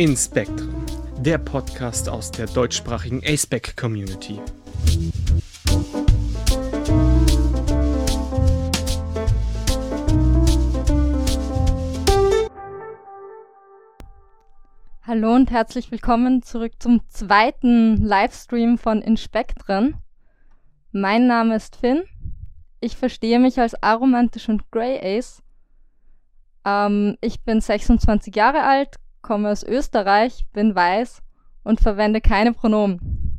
Inspectrum, der Podcast aus der deutschsprachigen aceback Community. Hallo und herzlich willkommen zurück zum zweiten Livestream von Inspektren. Mein Name ist Finn. Ich verstehe mich als aromantisch und Grey Ace. Ähm, ich bin 26 Jahre alt, komme aus Österreich, bin weiß und verwende keine Pronomen.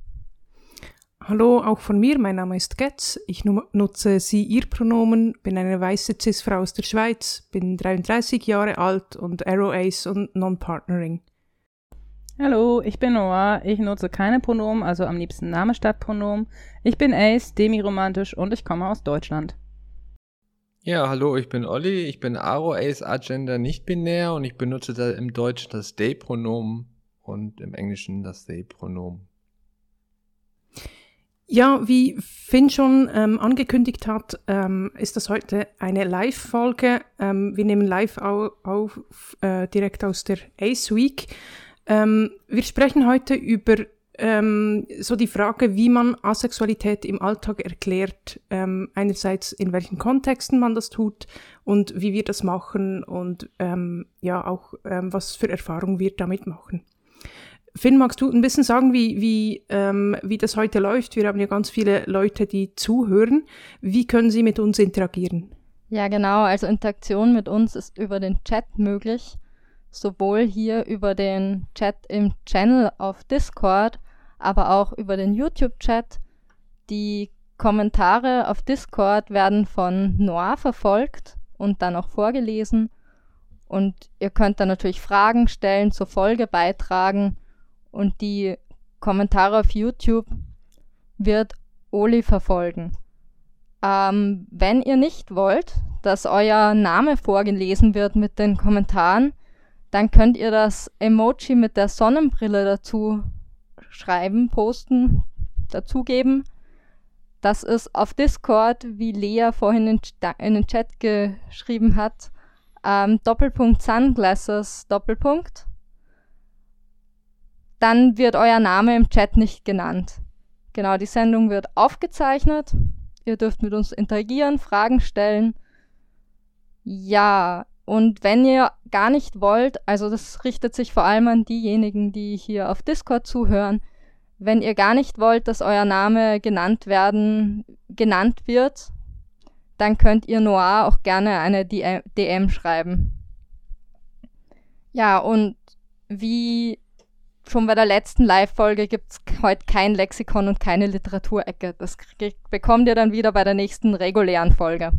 Hallo, auch von mir. Mein Name ist Getz. Ich nutze sie, ihr Pronomen, bin eine weiße Cis-Frau aus der Schweiz, bin 33 Jahre alt und Arrow Ace und Non-Partnering. Hallo, ich bin Noah. Ich nutze keine Pronomen, also am liebsten Name statt Pronomen. Ich bin Ace, demiromantisch und ich komme aus Deutschland. Ja, hallo, ich bin Olli, ich bin Aro Ace Agenda nicht binär und ich benutze da im Deutschen das They-Pronomen und im Englischen das They-Pronomen. Ja, wie Finn schon ähm, angekündigt hat, ähm, ist das heute eine Live-Folge. Ähm, wir nehmen live auf, auf äh, direkt aus der Ace Week. Ähm, wir sprechen heute über ähm, so die Frage, wie man Asexualität im Alltag erklärt. Ähm, einerseits in welchen Kontexten man das tut und wie wir das machen und ähm, ja auch ähm, was für Erfahrungen wir damit machen. Finn, magst du ein bisschen sagen, wie, wie, ähm, wie das heute läuft? Wir haben ja ganz viele Leute, die zuhören. Wie können sie mit uns interagieren? Ja, genau. Also Interaktion mit uns ist über den Chat möglich sowohl hier über den Chat im Channel auf Discord, aber auch über den YouTube-Chat. Die Kommentare auf Discord werden von Noir verfolgt und dann auch vorgelesen. Und ihr könnt dann natürlich Fragen stellen, zur Folge beitragen. Und die Kommentare auf YouTube wird Oli verfolgen. Ähm, wenn ihr nicht wollt, dass euer Name vorgelesen wird mit den Kommentaren, dann könnt ihr das Emoji mit der Sonnenbrille dazu schreiben, posten, dazugeben. Das ist auf Discord, wie Lea vorhin in, in den Chat geschrieben hat, ähm, Doppelpunkt Sunglasses, Doppelpunkt. Dann wird euer Name im Chat nicht genannt. Genau, die Sendung wird aufgezeichnet. Ihr dürft mit uns interagieren, Fragen stellen. Ja, und wenn ihr gar nicht wollt, also das richtet sich vor allem an diejenigen, die hier auf Discord zuhören, wenn ihr gar nicht wollt, dass euer Name genannt werden, genannt wird, dann könnt ihr Noir auch gerne eine DM schreiben. Ja, und wie schon bei der letzten Live-Folge gibt es heute kein Lexikon und keine Literaturecke. Das bekommt ihr dann wieder bei der nächsten regulären Folge.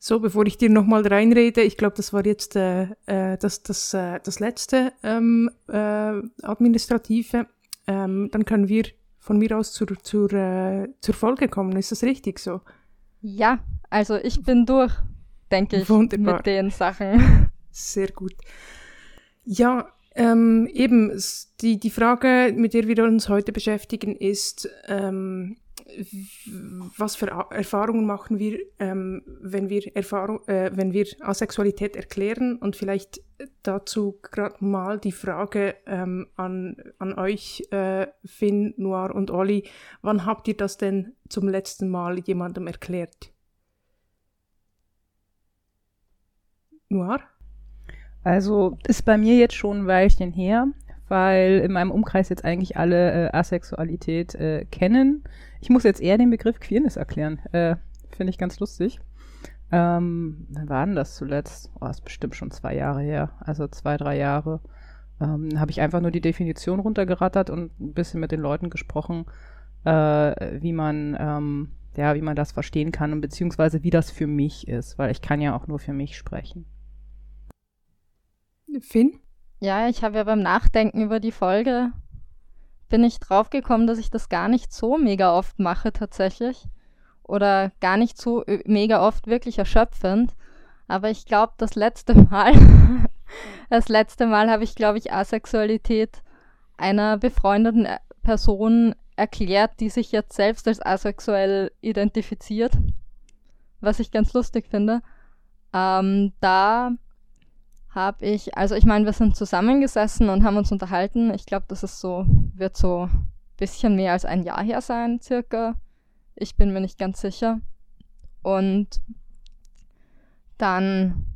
So, bevor ich dir nochmal reinrede, ich glaube, das war jetzt äh, äh, das, das, äh, das letzte ähm, äh, administrative. Ähm, dann können wir von mir aus zur, zur, äh, zur Folge kommen. Ist das richtig so? Ja, also ich bin durch, denke ich, Wunderbar. mit den Sachen. Sehr gut. Ja, ähm, eben, die, die Frage, mit der wir uns heute beschäftigen, ist, ähm, was für Erfahrungen machen wir, ähm, wenn wir Erfahrung, äh, wenn wir Asexualität erklären und vielleicht dazu gerade mal die Frage ähm, an, an euch, äh, Finn, Noir und Olli, wann habt ihr das denn zum letzten Mal jemandem erklärt? Noir? Also ist bei mir jetzt schon ein Weilchen her, weil in meinem Umkreis jetzt eigentlich alle äh, Asexualität äh, kennen. Ich muss jetzt eher den Begriff Queerness erklären. Äh, Finde ich ganz lustig. Ähm, wann war denn das zuletzt? Oh, ist bestimmt schon zwei Jahre her. Also zwei, drei Jahre. Ähm, habe ich einfach nur die Definition runtergerattert und ein bisschen mit den Leuten gesprochen, äh, wie man, ähm, ja, wie man das verstehen kann und beziehungsweise wie das für mich ist, weil ich kann ja auch nur für mich sprechen. Finn? Ja, ich habe ja beim Nachdenken über die Folge bin ich draufgekommen, dass ich das gar nicht so mega oft mache tatsächlich. Oder gar nicht so äh, mega oft wirklich erschöpfend. Aber ich glaube, das letzte Mal, das letzte Mal habe ich, glaube ich, Asexualität einer befreundeten äh, Person erklärt, die sich jetzt selbst als asexuell identifiziert. Was ich ganz lustig finde. Ähm, da habe ich, also ich meine, wir sind zusammengesessen und haben uns unterhalten. Ich glaube, das ist so, wird so ein bisschen mehr als ein Jahr her sein, circa. Ich bin mir nicht ganz sicher. Und dann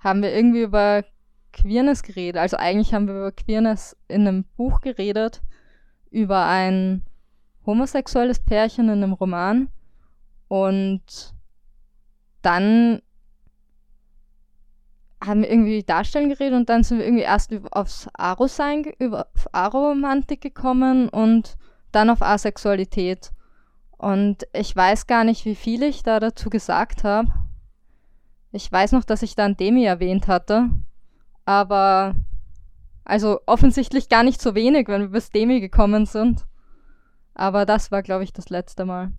haben wir irgendwie über Queerness geredet. Also eigentlich haben wir über Queerness in einem Buch geredet, über ein homosexuelles Pärchen in einem Roman. Und dann haben wir irgendwie Darstellen geredet und dann sind wir irgendwie erst aufs Aro-Sein, über auf Aromantik gekommen und dann auf Asexualität. Und ich weiß gar nicht, wie viel ich da dazu gesagt habe. Ich weiß noch, dass ich dann Demi erwähnt hatte. Aber also offensichtlich gar nicht so wenig, wenn wir bis Demi gekommen sind. Aber das war, glaube ich, das letzte Mal.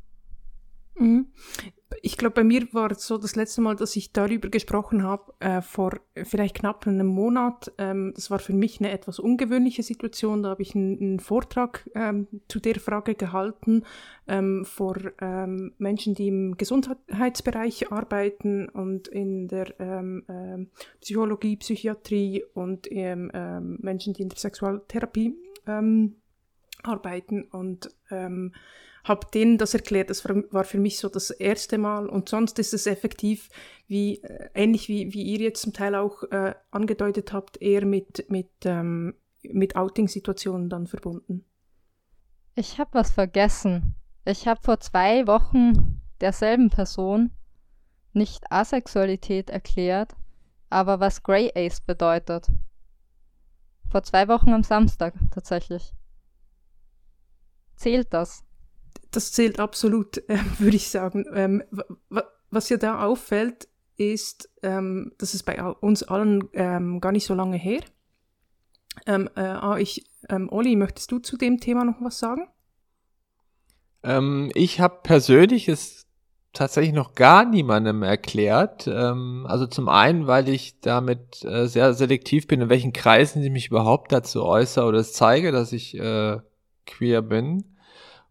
Mhm ich glaube, bei mir war es so das letzte Mal, dass ich darüber gesprochen habe, äh, vor vielleicht knapp einem Monat. Ähm, das war für mich eine etwas ungewöhnliche Situation. Da habe ich einen, einen Vortrag ähm, zu der Frage gehalten ähm, vor ähm, Menschen, die im Gesundheitsbereich arbeiten und in der ähm, ähm, Psychologie, Psychiatrie und Menschen, die in der Sexualtherapie arbeiten und habe denen das erklärt. Das war für mich so das erste Mal. Und sonst ist es effektiv, wie äh, ähnlich wie, wie ihr jetzt zum Teil auch äh, angedeutet habt, eher mit, mit, ähm, mit Outing-Situationen dann verbunden. Ich habe was vergessen. Ich habe vor zwei Wochen derselben Person nicht Asexualität erklärt, aber was Grey Ace bedeutet. Vor zwei Wochen am Samstag tatsächlich. Zählt das? Das zählt absolut, äh, würde ich sagen. Ähm, was ja da auffällt, ist, ähm, dass es bei uns allen ähm, gar nicht so lange her. Ähm, äh, ah, ich, ähm, Olli, möchtest du zu dem Thema noch was sagen? Ähm, ich habe persönlich es tatsächlich noch gar niemandem erklärt. Ähm, also zum einen, weil ich damit äh, sehr selektiv bin, in welchen Kreisen ich mich überhaupt dazu äußere oder es zeige, dass ich äh, queer bin.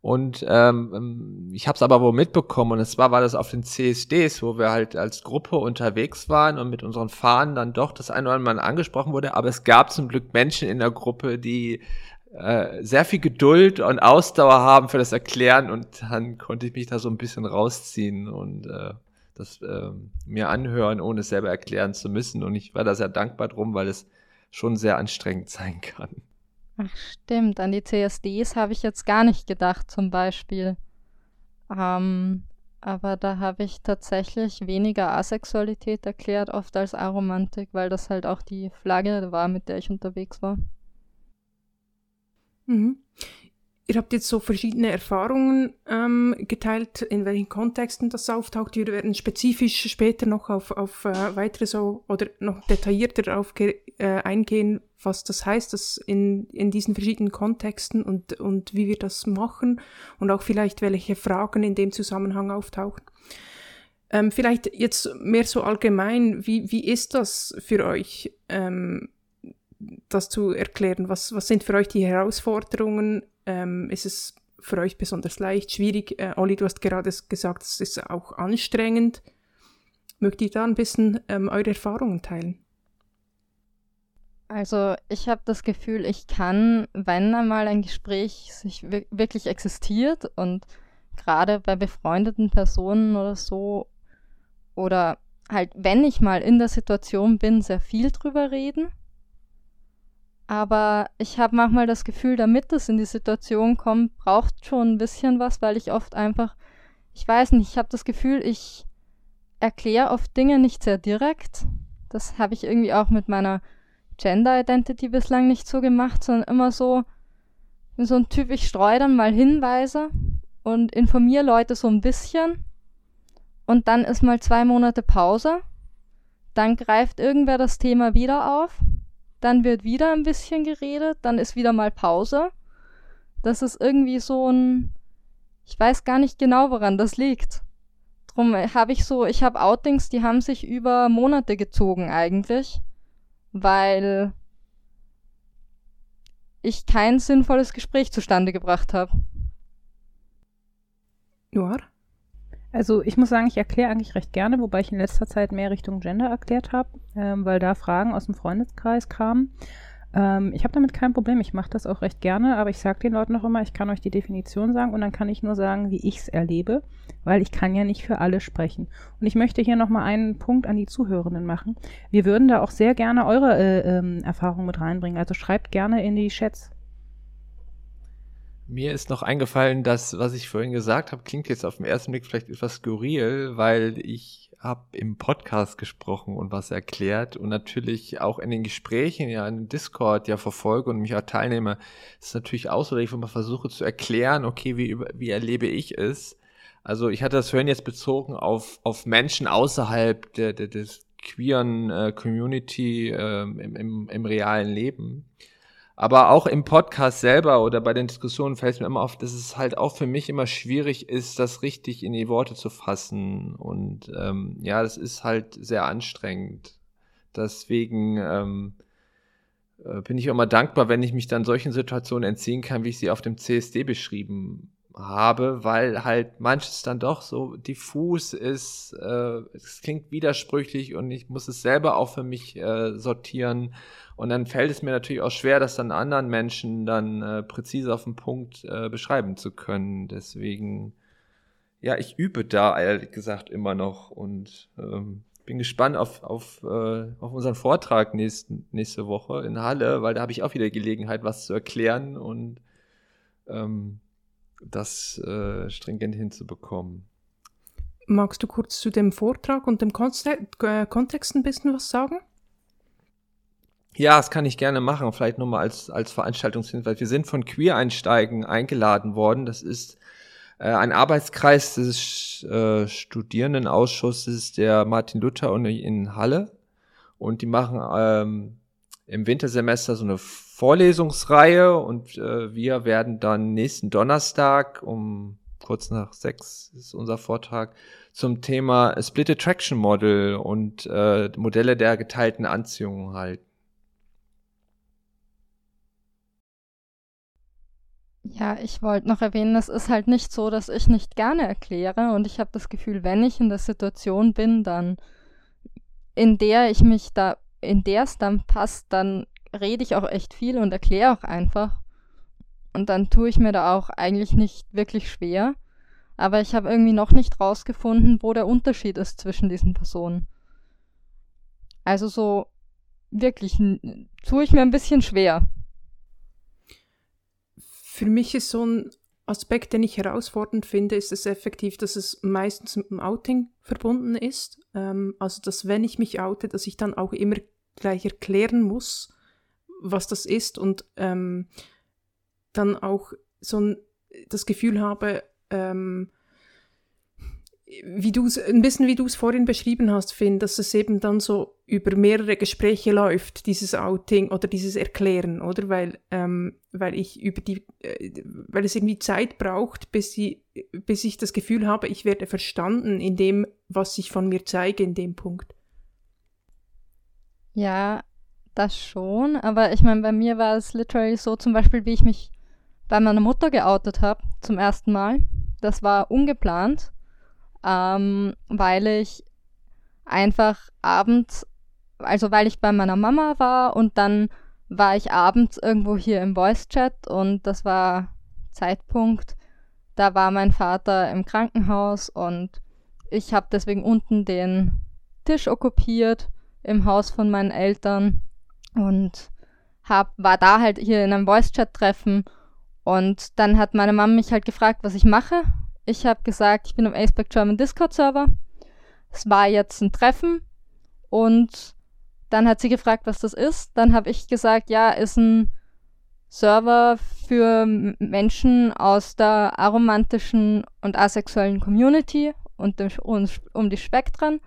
Und ähm, ähm ich habe es aber wohl mitbekommen und zwar war das auf den CSDs, wo wir halt als Gruppe unterwegs waren und mit unseren Fahnen dann doch das eine oder andere Mal angesprochen wurde. Aber es gab zum Glück Menschen in der Gruppe, die äh, sehr viel Geduld und Ausdauer haben für das Erklären und dann konnte ich mich da so ein bisschen rausziehen und äh, das äh, mir anhören, ohne es selber erklären zu müssen. Und ich war da sehr dankbar drum, weil es schon sehr anstrengend sein kann. Ach stimmt, an die CSDs habe ich jetzt gar nicht gedacht zum Beispiel. Ähm, aber da habe ich tatsächlich weniger Asexualität erklärt, oft als Aromantik, weil das halt auch die Flagge war, mit der ich unterwegs war. Mhm. Ihr habt jetzt so verschiedene Erfahrungen ähm, geteilt, in welchen Kontexten das auftaucht. Wir werden spezifisch später noch auf, auf äh, weitere so oder noch detaillierter darauf äh, eingehen, was das heißt, dass in, in diesen verschiedenen Kontexten und, und wie wir das machen und auch vielleicht welche Fragen in dem Zusammenhang auftauchen. Ähm, vielleicht jetzt mehr so allgemein, wie, wie ist das für euch, ähm, das zu erklären? Was, was sind für euch die Herausforderungen? Ähm, ist es für euch besonders leicht, schwierig? Äh, Olli, du hast gerade gesagt, es ist auch anstrengend. Mögt ihr da ein bisschen ähm, eure Erfahrungen teilen? Also ich habe das Gefühl, ich kann, wenn einmal ein Gespräch sich wirklich existiert und gerade bei befreundeten Personen oder so oder halt, wenn ich mal in der Situation bin, sehr viel drüber reden. Aber ich habe manchmal das Gefühl, damit es in die Situation kommt, braucht schon ein bisschen was, weil ich oft einfach, ich weiß nicht, ich habe das Gefühl, ich erkläre oft Dinge nicht sehr direkt. Das habe ich irgendwie auch mit meiner Gender Identity bislang nicht so gemacht, sondern immer so, so ein Typ, ich streue dann mal Hinweise und informiere Leute so ein bisschen. Und dann ist mal zwei Monate Pause. Dann greift irgendwer das Thema wieder auf dann wird wieder ein bisschen geredet, dann ist wieder mal Pause. Das ist irgendwie so ein, ich weiß gar nicht genau, woran das liegt. Drum habe ich so, ich habe Outings, die haben sich über Monate gezogen eigentlich, weil ich kein sinnvolles Gespräch zustande gebracht habe. Noir? Also ich muss sagen, ich erkläre eigentlich recht gerne, wobei ich in letzter Zeit mehr Richtung Gender erklärt habe, ähm, weil da Fragen aus dem Freundeskreis kamen. Ähm, ich habe damit kein Problem, ich mache das auch recht gerne, aber ich sage den Leuten auch immer, ich kann euch die Definition sagen und dann kann ich nur sagen, wie ich es erlebe, weil ich kann ja nicht für alle sprechen. Und ich möchte hier nochmal einen Punkt an die Zuhörenden machen. Wir würden da auch sehr gerne eure äh, ähm, Erfahrungen mit reinbringen, also schreibt gerne in die Chats. Mir ist noch eingefallen, dass, was ich vorhin gesagt habe, klingt jetzt auf den ersten Blick vielleicht etwas skurril, weil ich habe im Podcast gesprochen und was erklärt und natürlich auch in den Gesprächen, ja, in Discord ja verfolge und mich auch teilnehme, ist natürlich auch so, dass ich immer versuche zu erklären, okay, wie, wie erlebe ich es? Also ich hatte das vorhin jetzt bezogen auf, auf Menschen außerhalb der, der, des queeren äh, Community äh, im, im, im realen Leben. Aber auch im Podcast selber oder bei den Diskussionen fällt es mir immer auf, dass es halt auch für mich immer schwierig ist, das richtig in die Worte zu fassen. Und ähm, ja, das ist halt sehr anstrengend. Deswegen ähm, äh, bin ich immer dankbar, wenn ich mich dann solchen Situationen entziehen kann, wie ich sie auf dem CSD beschrieben habe, weil halt manches dann doch so diffus ist, äh, es klingt widersprüchlich und ich muss es selber auch für mich äh, sortieren und dann fällt es mir natürlich auch schwer, das dann anderen Menschen dann äh, präzise auf den Punkt äh, beschreiben zu können. Deswegen, ja, ich übe da ehrlich gesagt immer noch und ähm, bin gespannt auf, auf, äh, auf unseren Vortrag nächsten, nächste Woche in Halle, weil da habe ich auch wieder Gelegenheit, was zu erklären und ähm, das äh, stringent hinzubekommen. Magst du kurz zu dem Vortrag und dem äh, Kontext ein bisschen was sagen? Ja, das kann ich gerne machen, vielleicht nochmal als, als Veranstaltungshinweis. Wir sind von Queer-Einsteigen eingeladen worden. Das ist äh, ein Arbeitskreis des äh, Studierendenausschusses der Martin Luther Uni in Halle. Und die machen ähm, im Wintersemester so eine Vorlesungsreihe und äh, wir werden dann nächsten Donnerstag um kurz nach sechs ist unser Vortrag zum Thema Split Attraction Model und äh, Modelle der geteilten Anziehung halten. Ja, ich wollte noch erwähnen, es ist halt nicht so, dass ich nicht gerne erkläre und ich habe das Gefühl, wenn ich in der Situation bin, dann in der ich mich da, in der es dann passt, dann rede ich auch echt viel und erkläre auch einfach. Und dann tue ich mir da auch eigentlich nicht wirklich schwer. Aber ich habe irgendwie noch nicht rausgefunden, wo der Unterschied ist zwischen diesen Personen. Also so wirklich tue ich mir ein bisschen schwer für mich ist so ein Aspekt, den ich herausfordernd finde, ist es effektiv, dass es meistens mit dem Outing verbunden ist. Ähm, also, dass wenn ich mich oute, dass ich dann auch immer gleich erklären muss, was das ist und ähm, dann auch so ein, das Gefühl habe, ähm, wie du ein bisschen wie du es vorhin beschrieben hast, Finn, dass es eben dann so über mehrere Gespräche läuft, dieses Outing oder dieses Erklären, oder? Weil, ähm, weil ich über die, äh, weil es irgendwie Zeit braucht, bis, sie, bis ich das Gefühl habe, ich werde verstanden in dem, was ich von mir zeige in dem Punkt. Ja, das schon, aber ich meine, bei mir war es literally so, zum Beispiel, wie ich mich bei meiner Mutter geoutet habe, zum ersten Mal. Das war ungeplant ähm, weil ich einfach abends, also weil ich bei meiner Mama war und dann war ich abends irgendwo hier im Voice Chat und das war Zeitpunkt, da war mein Vater im Krankenhaus und ich habe deswegen unten den Tisch okkupiert im Haus von meinen Eltern und hab, war da halt hier in einem Voice-Chat-Treffen und dann hat meine Mama mich halt gefragt, was ich mache ich habe gesagt, ich bin am Aceback German Discord Server. Es war jetzt ein Treffen und dann hat sie gefragt, was das ist. Dann habe ich gesagt, ja, ist ein Server für Menschen aus der aromantischen und asexuellen Community und um die Spektren.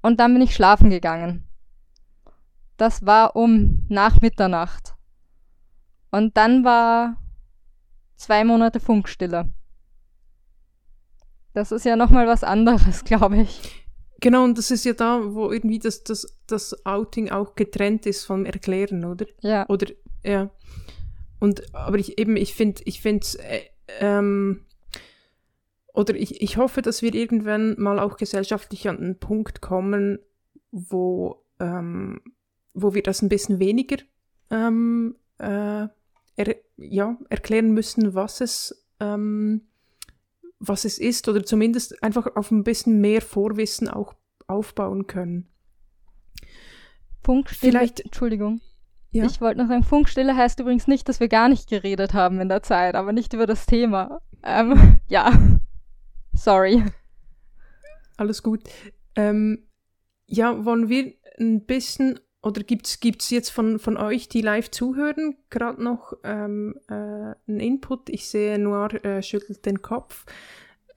Und dann bin ich schlafen gegangen. Das war um nach Mitternacht. Und dann war zwei Monate Funkstille. Das ist ja nochmal was anderes, glaube ich. Genau, und das ist ja da, wo irgendwie das, das, das Outing auch getrennt ist vom Erklären, oder? Ja. Oder, ja. Und, aber ich eben, ich finde, ich finde, äh, ähm, oder ich, ich hoffe, dass wir irgendwann mal auch gesellschaftlich an einen Punkt kommen, wo, ähm, wo wir das ein bisschen weniger ähm, äh, er, ja, erklären müssen, was es, ähm, was es ist, oder zumindest einfach auf ein bisschen mehr Vorwissen auch aufbauen können. Funkstille, Vielleicht- Entschuldigung. Ja. Ich wollte noch sagen, Funkstille heißt übrigens nicht, dass wir gar nicht geredet haben in der Zeit, aber nicht über das Thema. Ähm, ja. Sorry. Alles gut. Ähm, ja, wollen wir ein bisschen, oder gibt es jetzt von, von euch, die live zuhören, gerade noch ähm, äh, einen Input? Ich sehe, Noir äh, schüttelt den Kopf.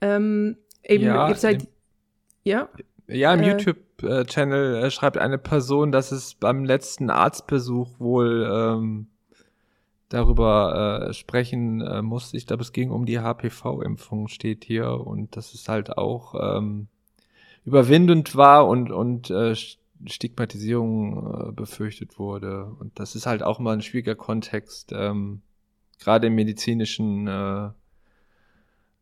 Ähm, eben, Ja, ihr seid. im- Ja, Ja, im Äh, YouTube-Channel äh, schreibt eine Person, dass es beim letzten Arztbesuch wohl ähm, darüber äh, sprechen äh, musste. Ich glaube, es ging um die HPV-Impfung, steht hier. Und dass es halt auch ähm, überwindend war und, und äh, Stigmatisierung äh, befürchtet wurde. Und das ist halt auch mal ein schwieriger Kontext, ähm, gerade in medizinischen äh,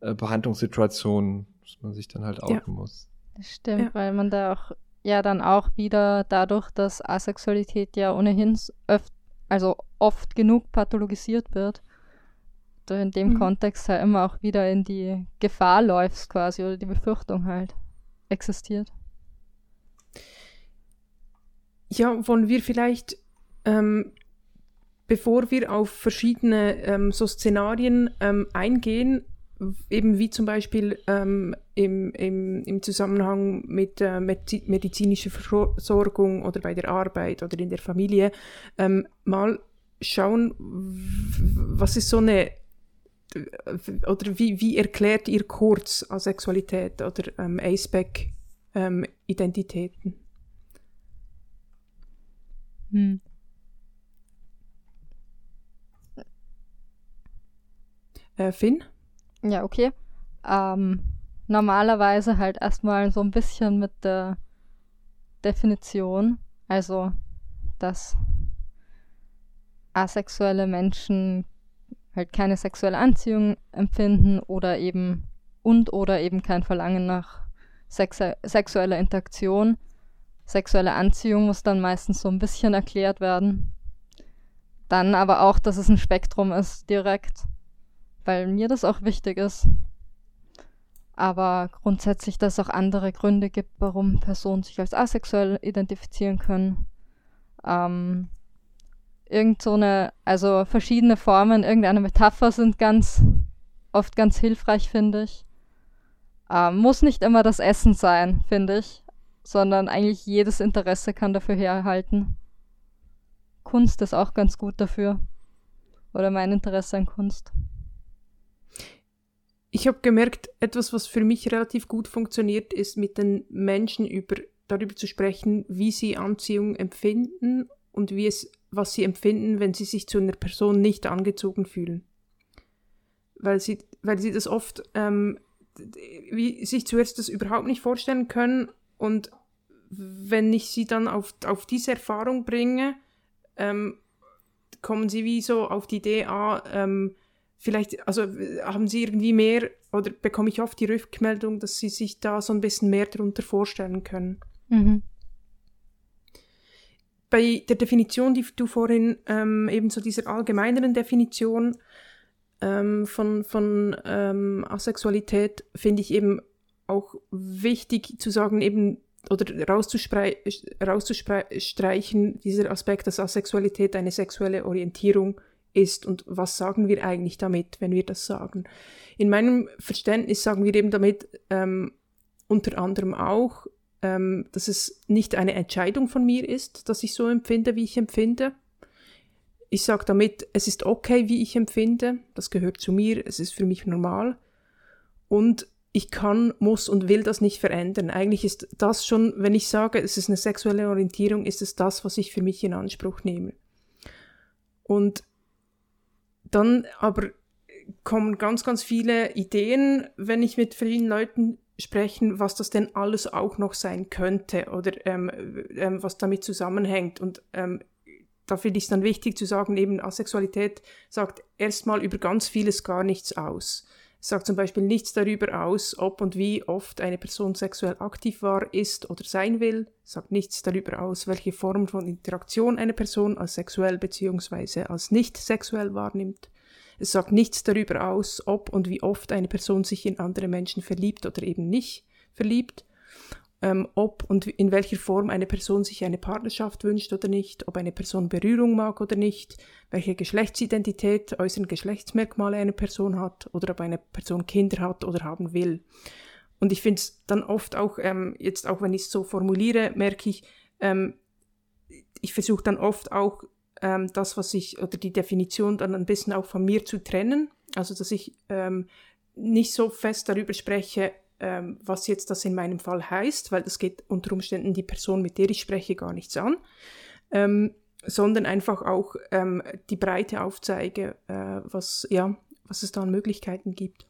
äh, Behandlungssituationen, dass man sich dann halt outen muss. Das stimmt, Ja. weil man da auch ja dann auch wieder dadurch, dass Asexualität ja ohnehin öft, also oft genug pathologisiert wird, du in dem Mhm. Kontext halt immer auch wieder in die Gefahr läufst quasi oder die Befürchtung halt existiert. Ja, wollen wir vielleicht, ähm, bevor wir auf verschiedene ähm, so Szenarien ähm, eingehen, eben wie zum Beispiel ähm, im, im, im Zusammenhang mit äh, Medi- medizinischer Versorgung oder bei der Arbeit oder in der Familie, ähm, mal schauen, was ist so eine oder wie, wie erklärt ihr kurz Asexualität oder ähm, ASPEC-Identitäten? Hm. Äh, Finn? Ja, okay. Ähm, normalerweise halt erstmal so ein bisschen mit der Definition, also dass asexuelle Menschen halt keine sexuelle Anziehung empfinden oder eben und oder eben kein Verlangen nach sexueller Interaktion. Sexuelle Anziehung muss dann meistens so ein bisschen erklärt werden. Dann aber auch, dass es ein Spektrum ist direkt weil mir das auch wichtig ist. Aber grundsätzlich, dass es auch andere Gründe gibt, warum Personen sich als asexuell identifizieren können. Ähm, irgend so eine, also verschiedene Formen, irgendeine Metapher sind ganz, oft ganz hilfreich, finde ich. Ähm, muss nicht immer das Essen sein, finde ich, sondern eigentlich jedes Interesse kann dafür herhalten. Kunst ist auch ganz gut dafür. Oder mein Interesse an Kunst. Ich habe gemerkt, etwas, was für mich relativ gut funktioniert, ist mit den Menschen über, darüber zu sprechen, wie sie Anziehung empfinden und wie es, was sie empfinden, wenn sie sich zu einer Person nicht angezogen fühlen. Weil sie, weil sie das oft, ähm, wie, sich zuerst das überhaupt nicht vorstellen können und wenn ich sie dann auf, auf diese Erfahrung bringe, ähm, kommen sie wie so auf die Idee, ah, ähm, vielleicht, also haben Sie irgendwie mehr oder bekomme ich oft die Rückmeldung, dass Sie sich da so ein bisschen mehr darunter vorstellen können. Mhm. Bei der Definition, die du vorhin ähm, eben so dieser allgemeineren Definition ähm, von, von ähm, Asexualität, finde ich eben auch wichtig zu sagen, eben oder rauszustreichen, dieser Aspekt, dass Asexualität eine sexuelle Orientierung ist und was sagen wir eigentlich damit, wenn wir das sagen. In meinem Verständnis sagen wir eben damit ähm, unter anderem auch, ähm, dass es nicht eine Entscheidung von mir ist, dass ich so empfinde, wie ich empfinde. Ich sage damit, es ist okay, wie ich empfinde, das gehört zu mir, es ist für mich normal und ich kann, muss und will das nicht verändern. Eigentlich ist das schon, wenn ich sage, es ist eine sexuelle Orientierung, ist es das, was ich für mich in Anspruch nehme. Und dann aber kommen ganz, ganz viele Ideen, wenn ich mit vielen Leuten spreche, was das denn alles auch noch sein könnte oder ähm, ähm, was damit zusammenhängt. Und ähm, da finde ich es dann wichtig zu sagen, eben Asexualität sagt erstmal über ganz vieles gar nichts aus. Sagt zum Beispiel nichts darüber aus, ob und wie oft eine Person sexuell aktiv war, ist oder sein will, sagt nichts darüber aus, welche Form von Interaktion eine Person als sexuell bzw. als nicht sexuell wahrnimmt. Es sagt nichts darüber aus, ob und wie oft eine Person sich in andere Menschen verliebt oder eben nicht verliebt ähm, ob und in welcher Form eine Person sich eine Partnerschaft wünscht oder nicht, ob eine Person Berührung mag oder nicht, welche Geschlechtsidentität, äußeren Geschlechtsmerkmale eine Person hat oder ob eine Person Kinder hat oder haben will. Und ich finde es dann oft auch, ähm, jetzt auch wenn ich es so formuliere, merke ich, ähm, ich versuche dann oft auch ähm, das, was ich, oder die Definition dann ein bisschen auch von mir zu trennen. Also, dass ich ähm, nicht so fest darüber spreche, ähm, was jetzt das in meinem Fall heißt, weil das geht unter Umständen die Person, mit der ich spreche, gar nichts an, ähm, sondern einfach auch ähm, die Breite aufzeige, äh, was, ja, was es da an Möglichkeiten gibt.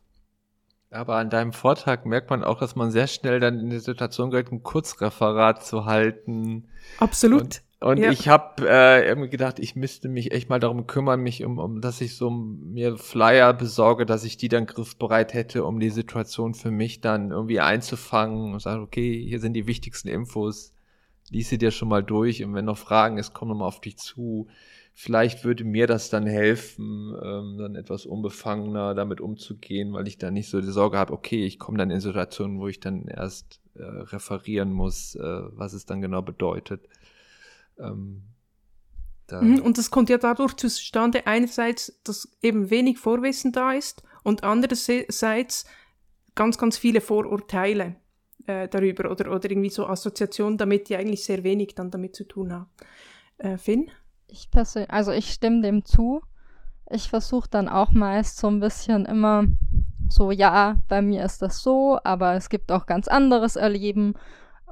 Aber an deinem Vortrag merkt man auch, dass man sehr schnell dann in die Situation gerät, ein Kurzreferat zu halten. Absolut. Und ja. ich habe äh, irgendwie gedacht, ich müsste mich echt mal darum kümmern, mich um, um, dass ich so mir Flyer besorge, dass ich die dann griffbereit hätte, um die Situation für mich dann irgendwie einzufangen und sage, okay, hier sind die wichtigsten Infos, lies sie dir schon mal durch und wenn noch Fragen ist, komm nochmal auf dich zu. Vielleicht würde mir das dann helfen, ähm, dann etwas unbefangener damit umzugehen, weil ich dann nicht so die Sorge habe, okay, ich komme dann in Situationen, wo ich dann erst äh, referieren muss, äh, was es dann genau bedeutet. Ähm, da mhm, und das kommt ja dadurch zustande, einerseits, dass eben wenig Vorwissen da ist und andererseits ganz, ganz viele Vorurteile äh, darüber oder, oder irgendwie so Assoziationen damit, die eigentlich sehr wenig dann damit zu tun haben. Äh, Finn? Ich persönlich, also ich stimme dem zu. Ich versuche dann auch meist so ein bisschen immer so, ja, bei mir ist das so, aber es gibt auch ganz anderes Erleben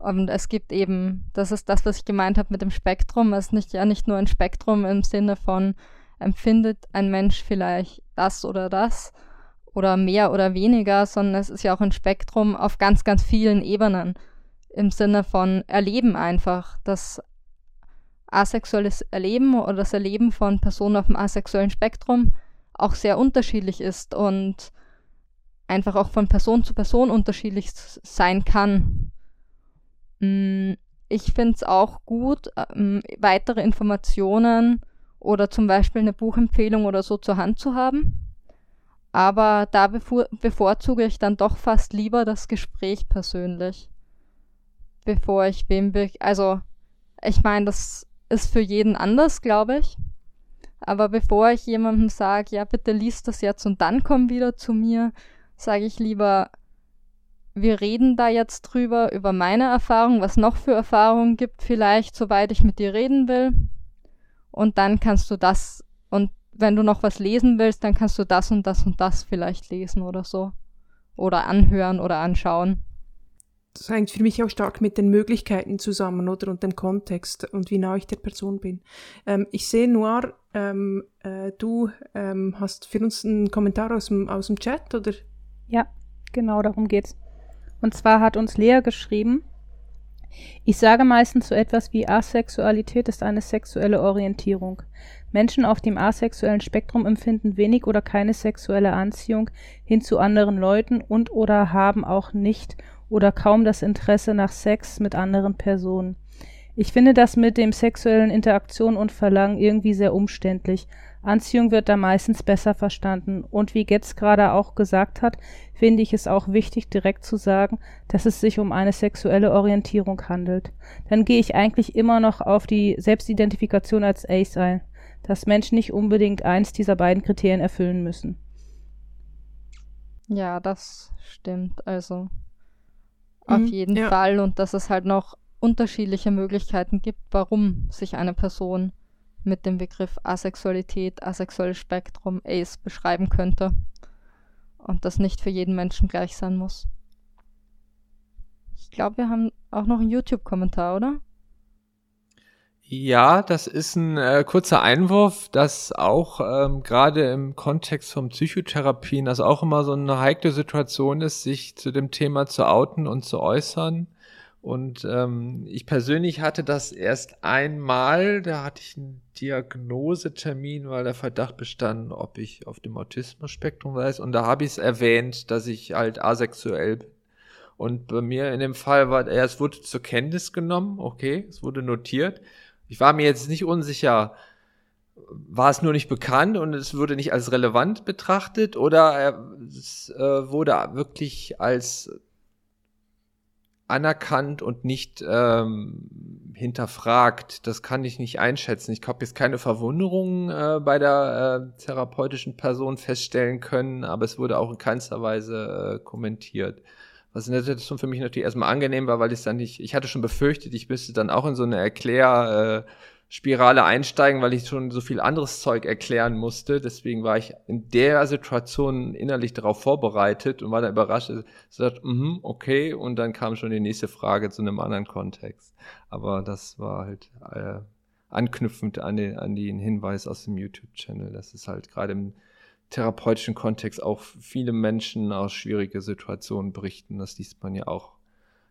und es gibt eben, das ist das, was ich gemeint habe mit dem Spektrum. Es ist nicht, ja nicht nur ein Spektrum im Sinne von, empfindet ein Mensch vielleicht das oder das oder mehr oder weniger, sondern es ist ja auch ein Spektrum auf ganz, ganz vielen Ebenen. Im Sinne von Erleben einfach. Das asexuelles Erleben oder das Erleben von Personen auf dem asexuellen Spektrum auch sehr unterschiedlich ist und einfach auch von Person zu Person unterschiedlich sein kann. Mm, ich finde es auch gut, ähm, weitere Informationen oder zum Beispiel eine Buchempfehlung oder so zur Hand zu haben. Aber da bevor, bevorzuge ich dann doch fast lieber das Gespräch persönlich. Bevor ich wem. Also, ich meine, das ist für jeden anders, glaube ich. Aber bevor ich jemandem sage, ja, bitte liest das jetzt und dann komm wieder zu mir, sage ich lieber, wir reden da jetzt drüber, über meine Erfahrung, was noch für Erfahrungen gibt vielleicht, soweit ich mit dir reden will. Und dann kannst du das, und wenn du noch was lesen willst, dann kannst du das und das und das vielleicht lesen oder so. Oder anhören oder anschauen. Das hängt für mich auch stark mit den Möglichkeiten zusammen, oder? Und dem Kontext und wie nah ich der Person bin. Ähm, ich sehe, Noir, ähm, äh, du ähm, hast für uns einen Kommentar aus dem, aus dem Chat, oder? Ja, genau darum geht's. Und zwar hat uns Lea geschrieben, ich sage meistens so etwas wie Asexualität ist eine sexuelle Orientierung. Menschen auf dem asexuellen Spektrum empfinden wenig oder keine sexuelle Anziehung hin zu anderen Leuten und oder haben auch nicht oder kaum das Interesse nach Sex mit anderen Personen. Ich finde das mit dem sexuellen Interaktion und Verlangen irgendwie sehr umständlich, Anziehung wird da meistens besser verstanden. Und wie Getz gerade auch gesagt hat, finde ich es auch wichtig, direkt zu sagen, dass es sich um eine sexuelle Orientierung handelt. Dann gehe ich eigentlich immer noch auf die Selbstidentifikation als Ace ein, dass Menschen nicht unbedingt eins dieser beiden Kriterien erfüllen müssen. Ja, das stimmt. Also auf mhm, jeden ja. Fall. Und dass es halt noch unterschiedliche Möglichkeiten gibt, warum sich eine Person mit dem Begriff Asexualität, asexuelles Spektrum, Ace beschreiben könnte. Und das nicht für jeden Menschen gleich sein muss. Ich glaube, wir haben auch noch einen YouTube-Kommentar, oder? Ja, das ist ein äh, kurzer Einwurf, dass auch ähm, gerade im Kontext von Psychotherapien das auch immer so eine heikle Situation ist, sich zu dem Thema zu outen und zu äußern. Und ähm, ich persönlich hatte das erst einmal, da hatte ich einen Diagnosetermin, weil der Verdacht bestand, ob ich auf dem Autismus-Spektrum weiß. Und da habe ich es erwähnt, dass ich halt asexuell bin. Und bei mir in dem Fall war, er, es wurde zur Kenntnis genommen, okay, es wurde notiert. Ich war mir jetzt nicht unsicher, war es nur nicht bekannt und es wurde nicht als relevant betrachtet oder es äh, wurde wirklich als anerkannt und nicht ähm, hinterfragt. Das kann ich nicht einschätzen. Ich habe jetzt keine Verwunderung äh, bei der äh, therapeutischen Person feststellen können, aber es wurde auch in keinster Weise äh, kommentiert. Was in der Situation für mich natürlich erstmal angenehm war, weil ich dann nicht, ich hatte schon befürchtet, ich müsste dann auch in so eine Erklär, äh, Spirale einsteigen, weil ich schon so viel anderes Zeug erklären musste. Deswegen war ich in der Situation innerlich darauf vorbereitet und war da überrascht. Ich sagte, mm okay, und dann kam schon die nächste Frage zu einem anderen Kontext. Aber das war halt äh, anknüpfend an den, an den Hinweis aus dem YouTube-Channel, dass es halt gerade im therapeutischen Kontext auch viele Menschen aus schwierigen Situationen berichten. Das liest man ja auch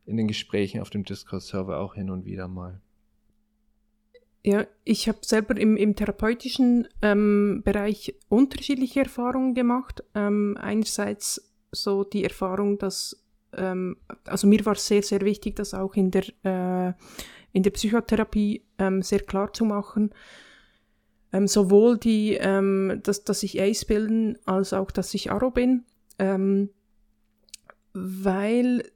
in den Gesprächen auf dem Discord-Server auch hin und wieder mal. Ja, ich habe selber im, im therapeutischen ähm, Bereich unterschiedliche Erfahrungen gemacht. Ähm, einerseits so die Erfahrung, dass, ähm, also mir war es sehr, sehr wichtig, das auch in der, äh, in der Psychotherapie ähm, sehr klar zu machen. Ähm, sowohl die, ähm, dass, dass ich Ace bilden, als auch, dass ich Aro bin. Ähm, weil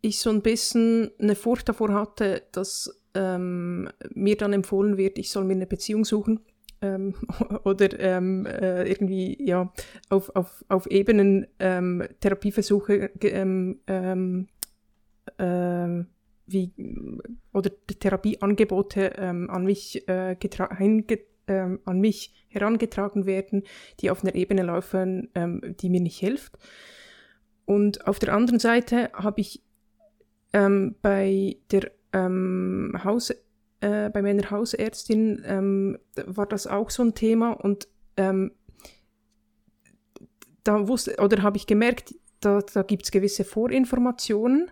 ich so ein bisschen eine Furcht davor hatte, dass ähm, mir dann empfohlen wird, ich soll mir eine Beziehung suchen ähm, oder ähm, äh, irgendwie ja auf, auf, auf Ebenen ähm, Therapieversuche äh, wie oder Therapieangebote an mich äh, an mich herangetragen werden, die auf einer Ebene laufen, die mir nicht hilft. Und auf der anderen Seite habe ich ähm, bei der ähm, Haus, äh, bei meiner Hausärztin ähm, war das auch so ein Thema und ähm, da wusste oder habe ich gemerkt, da, da gibt es gewisse Vorinformationen.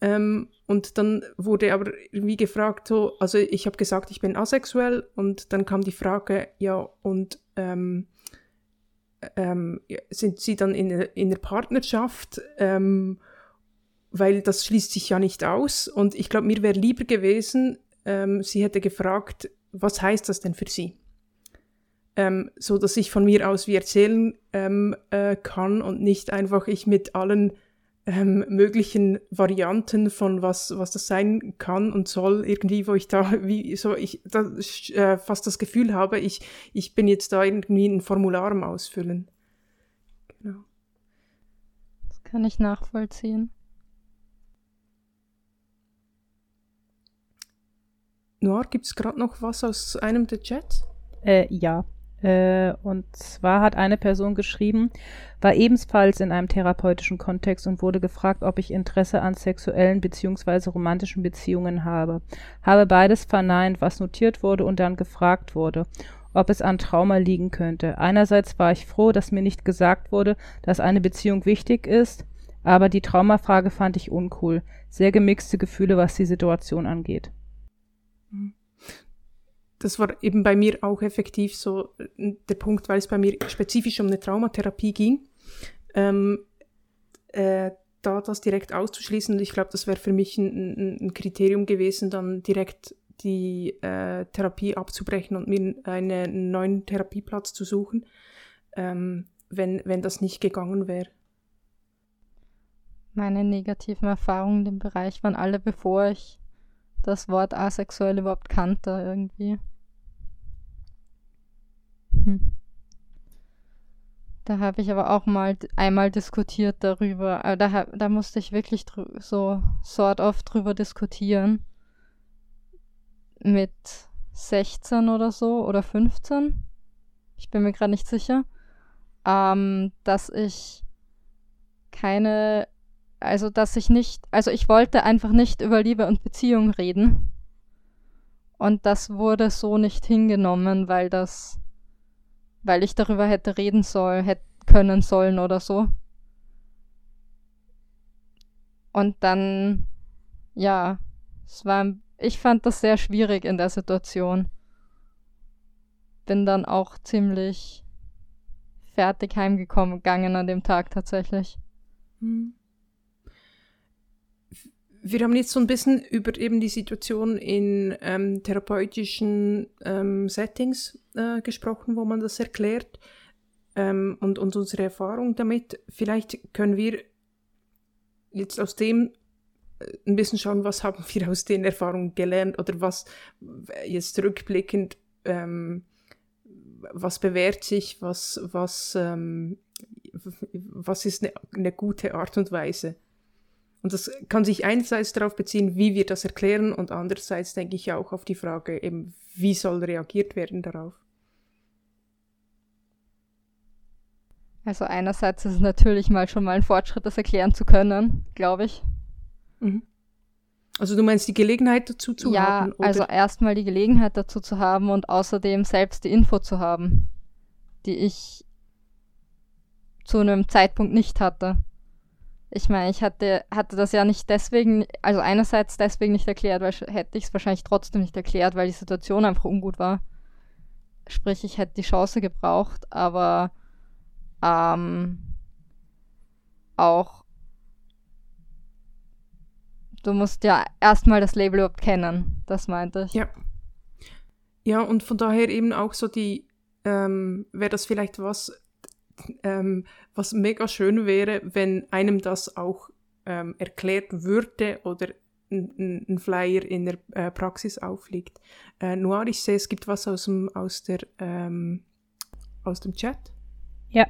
Ähm, und dann wurde aber irgendwie gefragt, so, also ich habe gesagt, ich bin asexuell und dann kam die Frage, ja, und ähm, ähm, sind Sie dann in, in der Partnerschaft? Weil das schließt sich ja nicht aus. Und ich glaube, mir wäre lieber gewesen, ähm, sie hätte gefragt, was heißt das denn für sie? Ähm, so dass ich von mir aus wie erzählen ähm, äh, kann und nicht einfach ich mit allen ähm, möglichen Varianten von was, was das sein kann und soll, irgendwie, wo ich da, wie, so, ich da, äh, fast das Gefühl habe, ich, ich bin jetzt da irgendwie ein Formular am Ausfüllen. Genau. Das kann ich nachvollziehen. Noir, gibt es gerade noch was aus einem der Chats? Äh, ja. Äh, und zwar hat eine Person geschrieben, war ebenfalls in einem therapeutischen Kontext und wurde gefragt, ob ich Interesse an sexuellen bzw. romantischen Beziehungen habe. Habe beides verneint, was notiert wurde und dann gefragt wurde, ob es an Trauma liegen könnte. Einerseits war ich froh, dass mir nicht gesagt wurde, dass eine Beziehung wichtig ist, aber die Traumafrage fand ich uncool. Sehr gemixte Gefühle, was die Situation angeht. Das war eben bei mir auch effektiv so äh, der Punkt, weil es bei mir spezifisch um eine Traumatherapie ging. Ähm, äh, da das direkt auszuschließen, ich glaube, das wäre für mich ein, ein, Kriterium gewesen, dann direkt die äh, Therapie abzubrechen und mir einen neuen Therapieplatz zu suchen, ähm, wenn, wenn das nicht gegangen wäre. Meine negativen Erfahrungen dem Bereich waren alle, bevor ich das Wort asexuell überhaupt kannte irgendwie. Hm. Da habe ich aber auch mal einmal diskutiert darüber. Aber da, da musste ich wirklich so sort of drüber diskutieren. Mit 16 oder so oder 15. Ich bin mir gerade nicht sicher. Ähm, dass ich keine also, dass ich nicht, also ich wollte einfach nicht über Liebe und Beziehung reden. Und das wurde so nicht hingenommen, weil das, weil ich darüber hätte reden sollen, hätte können sollen oder so. Und dann ja, es war, ich fand das sehr schwierig in der Situation. Bin dann auch ziemlich fertig heimgekommen gegangen an dem Tag tatsächlich. Hm. Wir haben jetzt so ein bisschen über eben die Situation in ähm, therapeutischen ähm, Settings äh, gesprochen, wo man das erklärt ähm, und, und unsere Erfahrung damit. Vielleicht können wir jetzt aus dem äh, ein bisschen schauen, was haben wir aus den Erfahrungen gelernt oder was jetzt rückblickend, ähm, was bewährt sich, was, was, ähm, was ist eine, eine gute Art und Weise. Und das kann sich einerseits darauf beziehen, wie wir das erklären und andererseits denke ich auch auf die Frage eben, wie soll reagiert werden darauf. Also einerseits ist es natürlich mal schon mal ein Fortschritt, das erklären zu können, glaube ich. Mhm. Also du meinst die Gelegenheit dazu zu ja, haben? Ja, also erstmal die Gelegenheit dazu zu haben und außerdem selbst die Info zu haben, die ich zu einem Zeitpunkt nicht hatte. Ich meine, ich hatte, hatte das ja nicht deswegen, also einerseits deswegen nicht erklärt, weil hätte ich es wahrscheinlich trotzdem nicht erklärt, weil die Situation einfach ungut war. Sprich, ich hätte die Chance gebraucht, aber ähm, auch du musst ja erstmal das Label überhaupt kennen, das meinte ich. Ja. Ja, und von daher eben auch so die, ähm, wäre das vielleicht was, ähm, was mega schön wäre, wenn einem das auch ähm, erklärt würde oder ein, Flyer in der äh, Praxis aufliegt. Äh, Noir, ich sehe, es gibt was aus dem, aus der, ähm, aus dem Chat. Ja,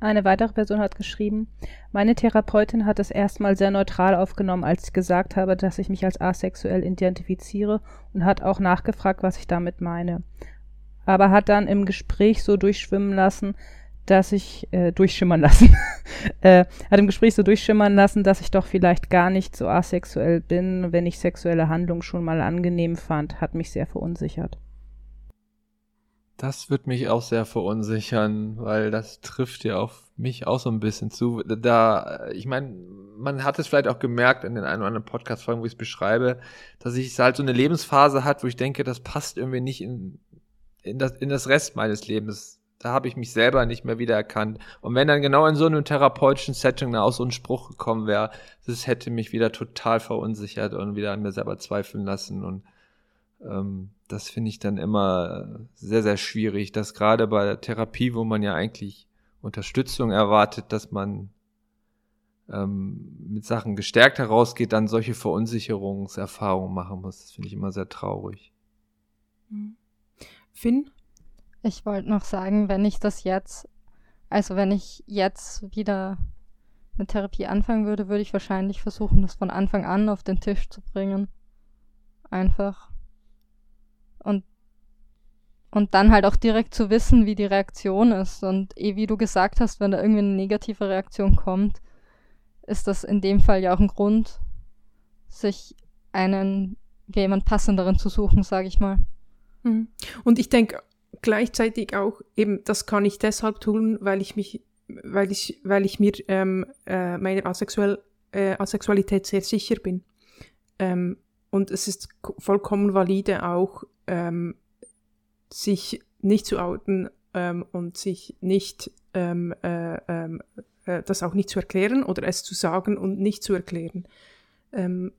eine weitere Person hat geschrieben, meine Therapeutin hat es erstmal sehr neutral aufgenommen, als ich gesagt habe, dass ich mich als asexuell identifiziere und hat auch nachgefragt, was ich damit meine. Aber hat dann im Gespräch so durchschwimmen lassen, dass ich äh, durchschimmern lassen, äh, hat im Gespräch so durchschimmern lassen, dass ich doch vielleicht gar nicht so asexuell bin, wenn ich sexuelle Handlungen schon mal angenehm fand, hat mich sehr verunsichert. Das wird mich auch sehr verunsichern, weil das trifft ja auf mich auch so ein bisschen zu. Da, ich meine, man hat es vielleicht auch gemerkt in den ein oder anderen Podcast-Folgen, wo ich es beschreibe, dass ich halt so eine Lebensphase hat, wo ich denke, das passt irgendwie nicht in, in, das, in das Rest meines Lebens. Da habe ich mich selber nicht mehr wiedererkannt. Und wenn dann genau in so einem therapeutischen Setting da auch so ein Spruch gekommen wäre, das hätte mich wieder total verunsichert und wieder an mir selber zweifeln lassen. Und ähm, das finde ich dann immer sehr, sehr schwierig, dass gerade bei der Therapie, wo man ja eigentlich Unterstützung erwartet, dass man ähm, mit Sachen gestärkt herausgeht, dann solche Verunsicherungserfahrungen machen muss. Das finde ich immer sehr traurig. Mhm. Finn? Ich wollte noch sagen, wenn ich das jetzt, also wenn ich jetzt wieder mit Therapie anfangen würde, würde ich wahrscheinlich versuchen, das von Anfang an auf den Tisch zu bringen. Einfach und, und dann halt auch direkt zu wissen, wie die Reaktion ist. Und eh wie du gesagt hast, wenn da irgendwie eine negative Reaktion kommt, ist das in dem Fall ja auch ein Grund, sich einen jemand passenderen zu suchen, sage ich mal. Mhm. Und ich denke gleichzeitig auch eben, das kann ich deshalb tun, weil ich mich, weil ich, weil ich mir ähm, äh, meiner Asexuell, äh, Asexualität sehr sicher bin. Ähm, und es ist vollkommen valide auch ähm, sich nicht zu outen ähm, und sich nicht ähm, äh, ähm, äh, das auch nicht zu erklären oder es zu sagen und nicht zu erklären. Ähm,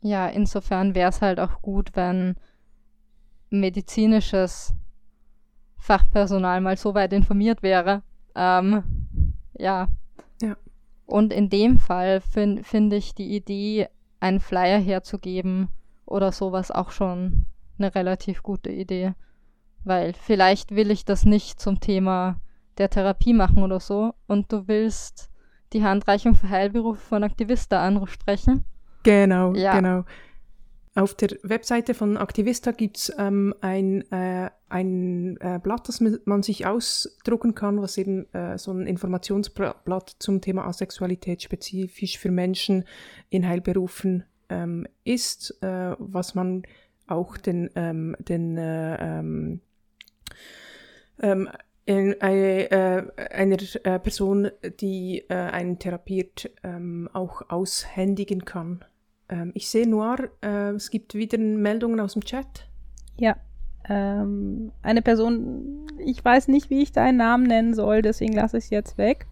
ja, insofern wäre es halt auch gut, wenn medizinisches Fachpersonal mal so weit informiert wäre. Ähm, ja. ja. Und in dem Fall finde find ich die Idee, einen Flyer herzugeben oder sowas auch schon eine relativ gute Idee. Weil vielleicht will ich das nicht zum Thema der Therapie machen oder so und du willst die Handreichung für Heilberufe von Aktivista ansprechen. Genau, ja. genau. Auf der Webseite von Aktivista gibt es ähm, ein, äh, ein äh, Blatt, das man sich ausdrucken kann, was eben äh, so ein Informationsblatt zum Thema Asexualität spezifisch für Menschen in Heilberufen ähm, ist, äh, was man auch den, ähm, den äh, ähm, ähm, eine, äh, einer äh, Person, die äh, einen therapiert, ähm, auch aushändigen kann. Ähm, ich sehe Noir, äh, es gibt wieder Meldungen aus dem Chat. Ja. Ähm, eine Person, ich weiß nicht, wie ich deinen Namen nennen soll, deswegen lasse ich es jetzt weg.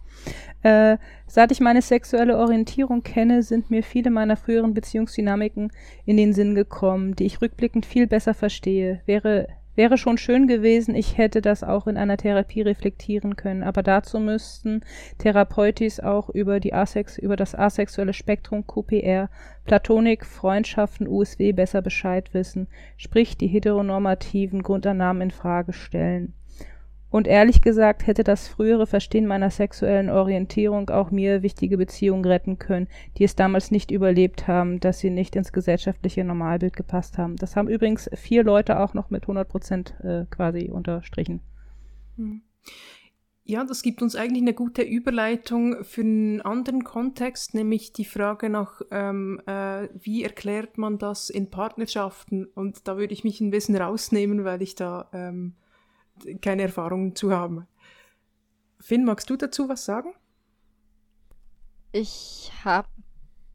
Äh, seit ich meine sexuelle Orientierung kenne, sind mir viele meiner früheren Beziehungsdynamiken in den Sinn gekommen, die ich rückblickend viel besser verstehe. Wäre Wäre schon schön gewesen, ich hätte das auch in einer Therapie reflektieren können, aber dazu müssten Therapeutis auch über, die Asex über das asexuelle Spektrum QPR, Platonik, Freundschaften, USW besser Bescheid wissen, sprich die heteronormativen Grundannahmen in Frage stellen. Und ehrlich gesagt hätte das frühere Verstehen meiner sexuellen Orientierung auch mir wichtige Beziehungen retten können, die es damals nicht überlebt haben, dass sie nicht ins gesellschaftliche Normalbild gepasst haben. Das haben übrigens vier Leute auch noch mit 100 Prozent äh, quasi unterstrichen. Hm. Ja, das gibt uns eigentlich eine gute Überleitung für einen anderen Kontext, nämlich die Frage nach, ähm, äh, wie erklärt man das in Partnerschaften? Und da würde ich mich ein bisschen rausnehmen, weil ich da ähm, keine Erfahrungen zu haben. Finn, magst du dazu was sagen? Ich habe.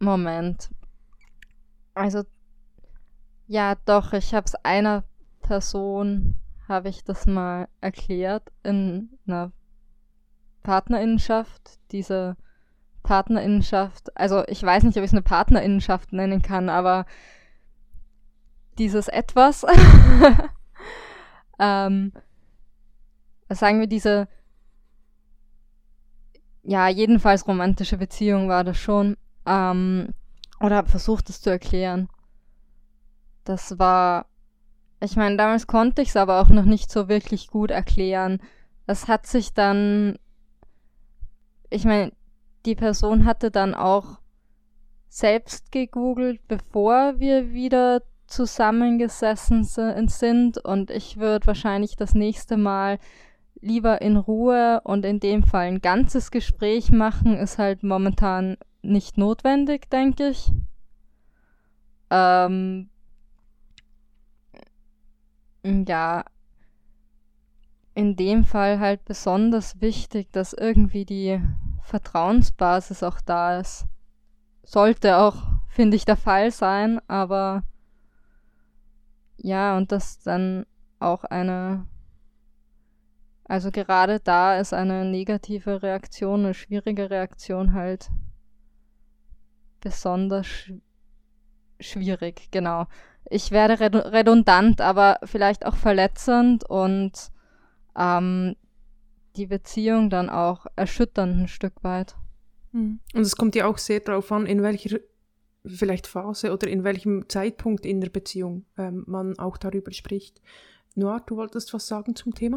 Moment. Also. Ja, doch, ich habe es einer Person, habe ich das mal erklärt in einer Partnerinnenschaft. Diese Partnerinnenschaft, also ich weiß nicht, ob ich es eine Partnerinnenschaft nennen kann, aber dieses Etwas ähm, sagen wir, diese, ja, jedenfalls romantische Beziehung war das schon. Ähm, oder habe versucht, es zu erklären. Das war, ich meine, damals konnte ich es aber auch noch nicht so wirklich gut erklären. Es hat sich dann, ich meine, die Person hatte dann auch selbst gegoogelt, bevor wir wieder zusammengesessen sind und ich würde wahrscheinlich das nächste Mal lieber in Ruhe und in dem Fall ein ganzes Gespräch machen, ist halt momentan nicht notwendig, denke ich. Ähm, ja, in dem Fall halt besonders wichtig, dass irgendwie die Vertrauensbasis auch da ist. Sollte auch, finde ich, der Fall sein, aber ja, und dass dann auch eine also gerade da ist eine negative Reaktion, eine schwierige Reaktion halt besonders sch schwierig, genau. Ich werde redundant, aber vielleicht auch verletzend und ähm, die Beziehung dann auch erschütternd ein Stück weit. Mhm. Und es kommt ja auch sehr darauf an, in welcher vielleicht Phase oder in welchem Zeitpunkt in der Beziehung ähm, man auch darüber spricht. Noah, du wolltest was sagen zum Thema?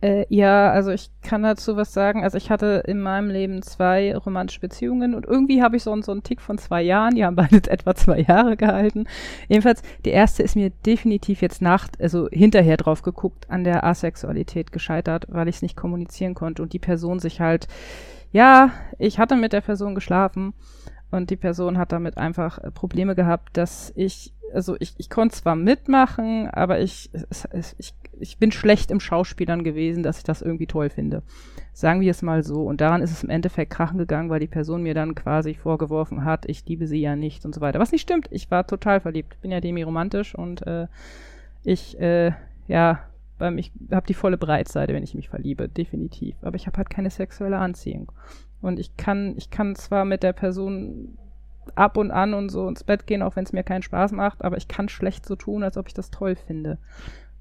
Äh, ja, also ich kann dazu was sagen. Also ich hatte in meinem Leben zwei romantische Beziehungen und irgendwie habe ich so, so einen Tick von zwei Jahren. Die haben beide etwa zwei Jahre gehalten. Jedenfalls, die erste ist mir definitiv jetzt nach, also hinterher drauf geguckt, an der Asexualität gescheitert, weil ich es nicht kommunizieren konnte und die Person sich halt, ja, ich hatte mit der Person geschlafen und die Person hat damit einfach äh, Probleme gehabt, dass ich also ich, ich konnte zwar mitmachen, aber ich, es, ich ich bin schlecht im Schauspielern gewesen, dass ich das irgendwie toll finde. Sagen wir es mal so. Und daran ist es im Endeffekt krachen gegangen, weil die Person mir dann quasi vorgeworfen hat, ich liebe sie ja nicht und so weiter. Was nicht stimmt. Ich war total verliebt. Bin ja demi-romantisch und äh, ich, äh, ja, ich habe die volle Breitseite, wenn ich mich verliebe, definitiv. Aber ich habe halt keine sexuelle Anziehung. Und ich kann, ich kann zwar mit der Person ab und an und so ins Bett gehen, auch wenn es mir keinen Spaß macht, aber ich kann schlecht so tun, als ob ich das toll finde.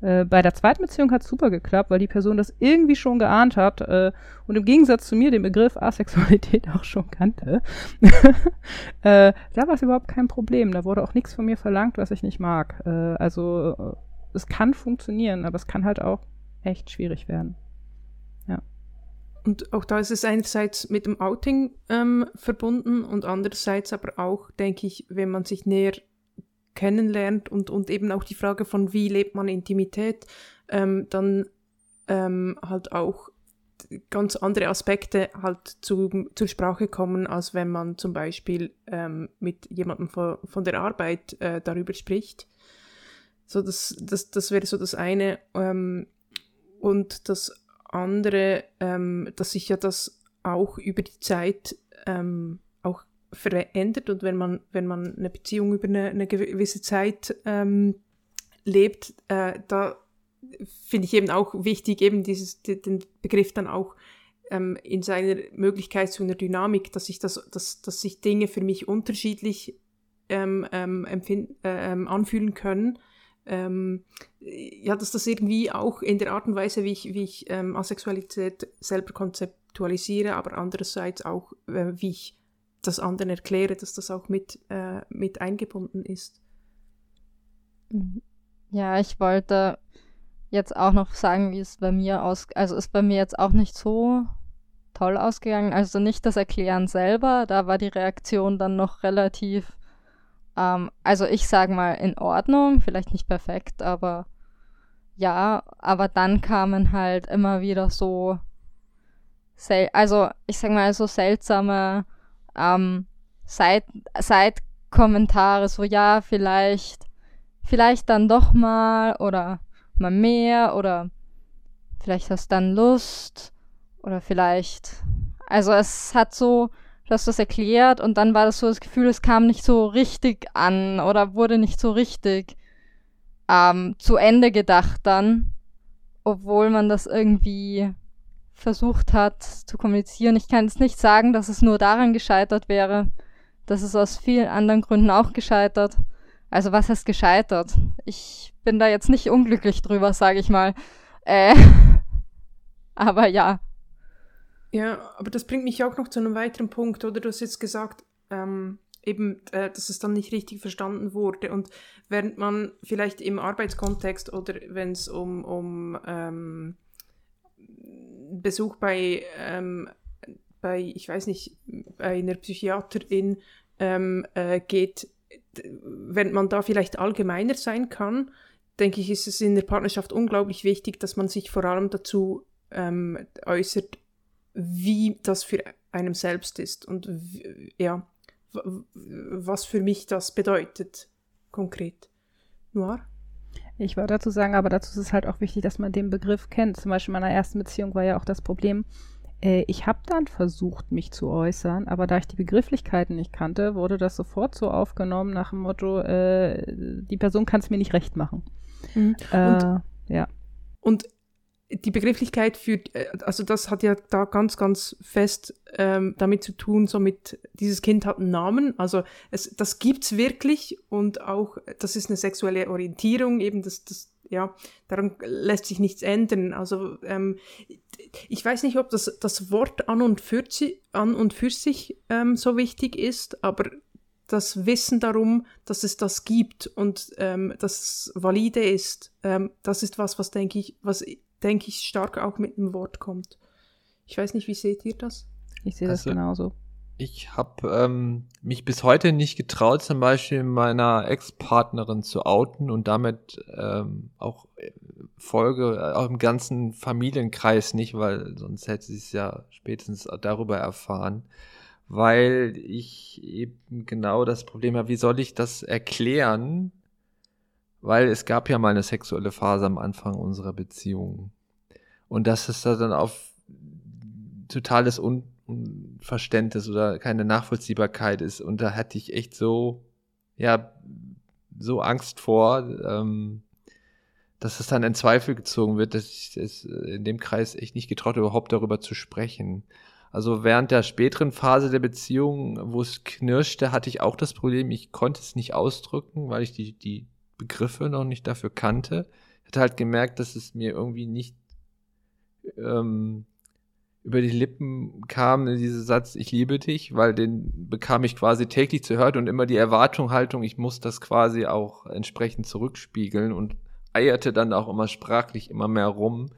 Äh, bei der zweiten Beziehung hat es super geklappt, weil die Person das irgendwie schon geahnt hat äh, und im Gegensatz zu mir den Begriff Asexualität auch schon kannte. äh, da war es überhaupt kein Problem. Da wurde auch nichts von mir verlangt, was ich nicht mag. Äh, also äh, es kann funktionieren, aber es kann halt auch echt schwierig werden. Ja. Und auch da ist es einerseits mit dem Outing ähm, verbunden und andererseits aber auch, denke ich, wenn man sich näher kennenlernt und, und eben auch die Frage von, wie lebt man Intimität, ähm, dann ähm, halt auch ganz andere Aspekte halt zu, zur Sprache kommen, als wenn man zum Beispiel ähm, mit jemandem von, von der Arbeit äh, darüber spricht. So, das, das, das wäre so das eine. Ähm, und das andere, ähm, dass sich ja das auch über die Zeit ähm, verändert und wenn man, wenn man eine Beziehung über eine, eine gewisse Zeit ähm, lebt, äh, da finde ich eben auch wichtig, eben dieses, den Begriff dann auch ähm, in seiner Möglichkeit zu einer Dynamik, dass sich das, dass, dass sich Dinge für mich unterschiedlich ähm, ähm, äh, ähm, anfühlen können. Ähm, ja, dass das irgendwie auch in der Art und Weise, wie ich, wie ich ähm, Asexualität selber konzeptualisiere, aber andererseits auch, äh, wie ich das anderen erkläre, dass das auch mit, äh, mit eingebunden ist. Ja, ich wollte jetzt auch noch sagen, wie es bei mir aus, also ist bei mir jetzt auch nicht so toll ausgegangen. Also nicht das Erklären selber, da war die Reaktion dann noch relativ, ähm, also ich sage mal in Ordnung, vielleicht nicht perfekt, aber ja, aber dann kamen halt immer wieder so, also ich sag mal so seltsame ähm, Seit so ja, vielleicht, vielleicht dann doch mal oder mal mehr oder vielleicht hast du dann Lust oder vielleicht, also es hat so, du hast das erklärt und dann war das so das Gefühl, es kam nicht so richtig an oder wurde nicht so richtig ähm, zu Ende gedacht dann, obwohl man das irgendwie versucht hat zu kommunizieren. Ich kann jetzt nicht sagen, dass es nur daran gescheitert wäre. Das ist aus vielen anderen Gründen auch gescheitert. Also was heißt gescheitert? Ich bin da jetzt nicht unglücklich drüber, sage ich mal. Äh, aber ja, ja, aber das bringt mich auch noch zu einem weiteren Punkt, oder? Du hast jetzt gesagt, ähm, eben, äh, dass es dann nicht richtig verstanden wurde. Und während man vielleicht im Arbeitskontext oder wenn es um, um ähm, Besuch bei, ähm, bei, ich weiß nicht, bei einer Psychiaterin ähm, äh, geht, wenn man da vielleicht allgemeiner sein kann, denke ich, ist es in der Partnerschaft unglaublich wichtig, dass man sich vor allem dazu ähm, äußert, wie das für einem selbst ist und ja, was für mich das bedeutet konkret. Noir? Ich wollte dazu sagen, aber dazu ist es halt auch wichtig, dass man den Begriff kennt. Zum Beispiel in meiner ersten Beziehung war ja auch das Problem, äh, ich habe dann versucht, mich zu äußern, aber da ich die Begrifflichkeiten nicht kannte, wurde das sofort so aufgenommen nach dem Motto, äh, die Person kann es mir nicht recht machen. Mhm. Äh, ja. Und die Begrifflichkeit führt, äh, also das hat ja da ganz, ganz fest ähm, damit zu tun, so mit, dieses Kind hat einen Namen, also es, das gibt's wirklich und auch, das ist eine sexuelle Orientierung, eben das, das, ja, daran lässt sich nichts ändern. Also ähm, ich weiß nicht, ob das, das Wort an und für, an und für sich ähm, so wichtig ist, aber das Wissen darum, dass es das gibt und ähm, dass es valide ist, ähm, das ist was, was denke ich, was denke ich, stark auch mit dem Wort kommt. Ich weiß nicht, wie seht ihr das? Ich sehe das also, genauso. Ich habe ähm, mich bis heute nicht getraut, zum Beispiel meiner Ex-Partnerin zu outen und damit ähm, auch äh, Folge, äh, auch im ganzen Familienkreis nicht, weil sonst hätte sie es ja spätestens darüber erfahren, weil ich eben genau das Problem habe, wie soll ich das erklären, weil es gab ja mal eine sexuelle Phase am Anfang unserer Beziehung. Und dass es da dann auf totales Un Unverständnis oder keine Nachvollziehbarkeit ist. Und da hatte ich echt so, ja, so Angst vor, ähm, dass es dann in Zweifel gezogen wird, dass ich es in dem Kreis echt nicht getraut, überhaupt darüber zu sprechen. Also während der späteren Phase der Beziehung, wo es knirschte, hatte ich auch das Problem, ich konnte es nicht ausdrücken, weil ich die, die Begriffe noch nicht dafür kannte. Ich hatte halt gemerkt, dass es mir irgendwie nicht ähm, über die Lippen kam, dieser Satz, ich liebe dich, weil den bekam ich quasi täglich zu hören und immer die Erwartung, Haltung, ich muss das quasi auch entsprechend zurückspiegeln und eierte dann auch immer sprachlich immer mehr rum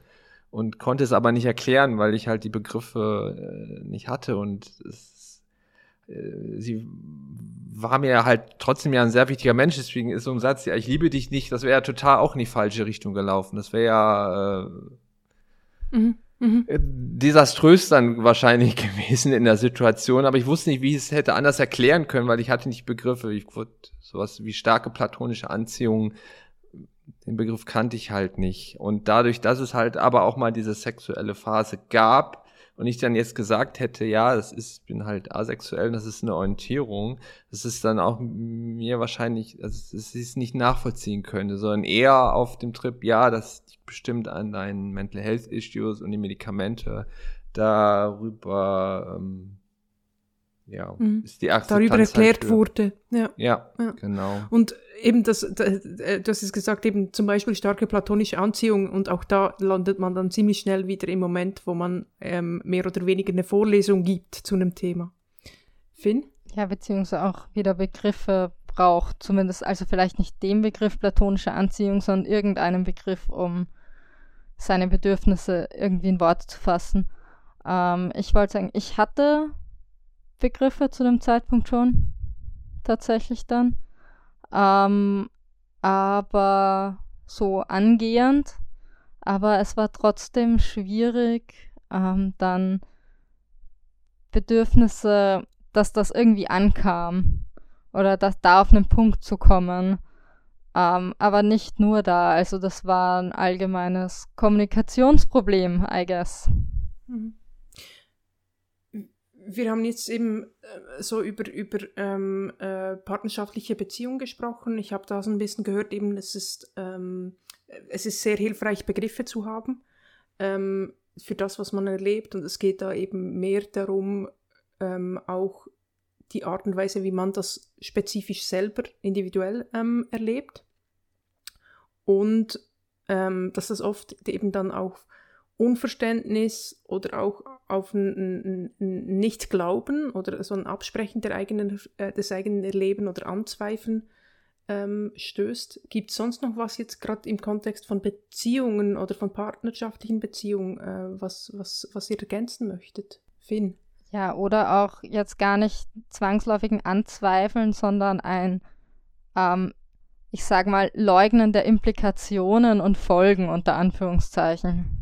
und konnte es aber nicht erklären, weil ich halt die Begriffe äh, nicht hatte und es, sie war mir halt trotzdem ja ein sehr wichtiger Mensch, deswegen ist so ein Satz, ja, ich liebe dich nicht, das wäre ja total auch in die falsche Richtung gelaufen. Das wäre ja äh, mhm. Mhm. Äh, desaströs dann wahrscheinlich gewesen in der Situation, aber ich wusste nicht, wie ich es hätte anders erklären können, weil ich hatte nicht Begriffe. Ich wurde sowas wie starke platonische Anziehung, den Begriff kannte ich halt nicht. Und dadurch, dass es halt aber auch mal diese sexuelle Phase gab, und ich dann jetzt gesagt hätte, ja, das ist, bin halt asexuell, das ist eine Orientierung, das ist dann auch mir wahrscheinlich, also es ist nicht nachvollziehen könnte, sondern eher auf dem Trip, ja, das liegt bestimmt an deinen Mental Health Issues und die Medikamente. Darüber, ähm, ja, mhm. ist die darüber halt erklärt halt wurde. Ja. ja. ja, genau. Und eben das, äh, du hast es gesagt, eben zum Beispiel starke platonische Anziehung und auch da landet man dann ziemlich schnell wieder im Moment, wo man ähm, mehr oder weniger eine Vorlesung gibt zu einem Thema. Finn? Ja, beziehungsweise auch wieder Begriffe braucht, zumindest also vielleicht nicht den Begriff platonische Anziehung, sondern irgendeinen Begriff, um seine Bedürfnisse irgendwie in Worte zu fassen. Ähm, ich wollte sagen, ich hatte Begriffe zu dem Zeitpunkt schon tatsächlich dann. Ähm, aber so angehend. Aber es war trotzdem schwierig, ähm, dann Bedürfnisse, dass das irgendwie ankam oder dass da auf einen Punkt zu kommen. Ähm, aber nicht nur da. Also das war ein allgemeines Kommunikationsproblem, I guess. Mhm wir haben jetzt eben äh, so über, über ähm, äh, partnerschaftliche Beziehungen gesprochen. Ich habe da so ein bisschen gehört, eben es ist, ähm, es ist sehr hilfreich, Begriffe zu haben ähm, für das, was man erlebt. Und es geht da eben mehr darum, ähm, auch die Art und Weise, wie man das spezifisch selber individuell ähm, erlebt. Und ähm, dass das oft eben dann auch Unverständnis oder auch auf ein, ein, Nicht-Glauben oder so ein Absprechen der eigenen, äh, des eigenen Erleben oder Anzweifeln ähm, stößt. Gibt es sonst noch was jetzt gerade im Kontext von Beziehungen oder von partnerschaftlichen Beziehungen, äh, was, was, was ihr ergänzen möchtet? Finn? Ja, oder auch jetzt gar nicht zwangsläufigen Anzweifeln, sondern ein, ähm, ich sag mal, Leugnen der Implikationen und Folgen unter Anführungszeichen.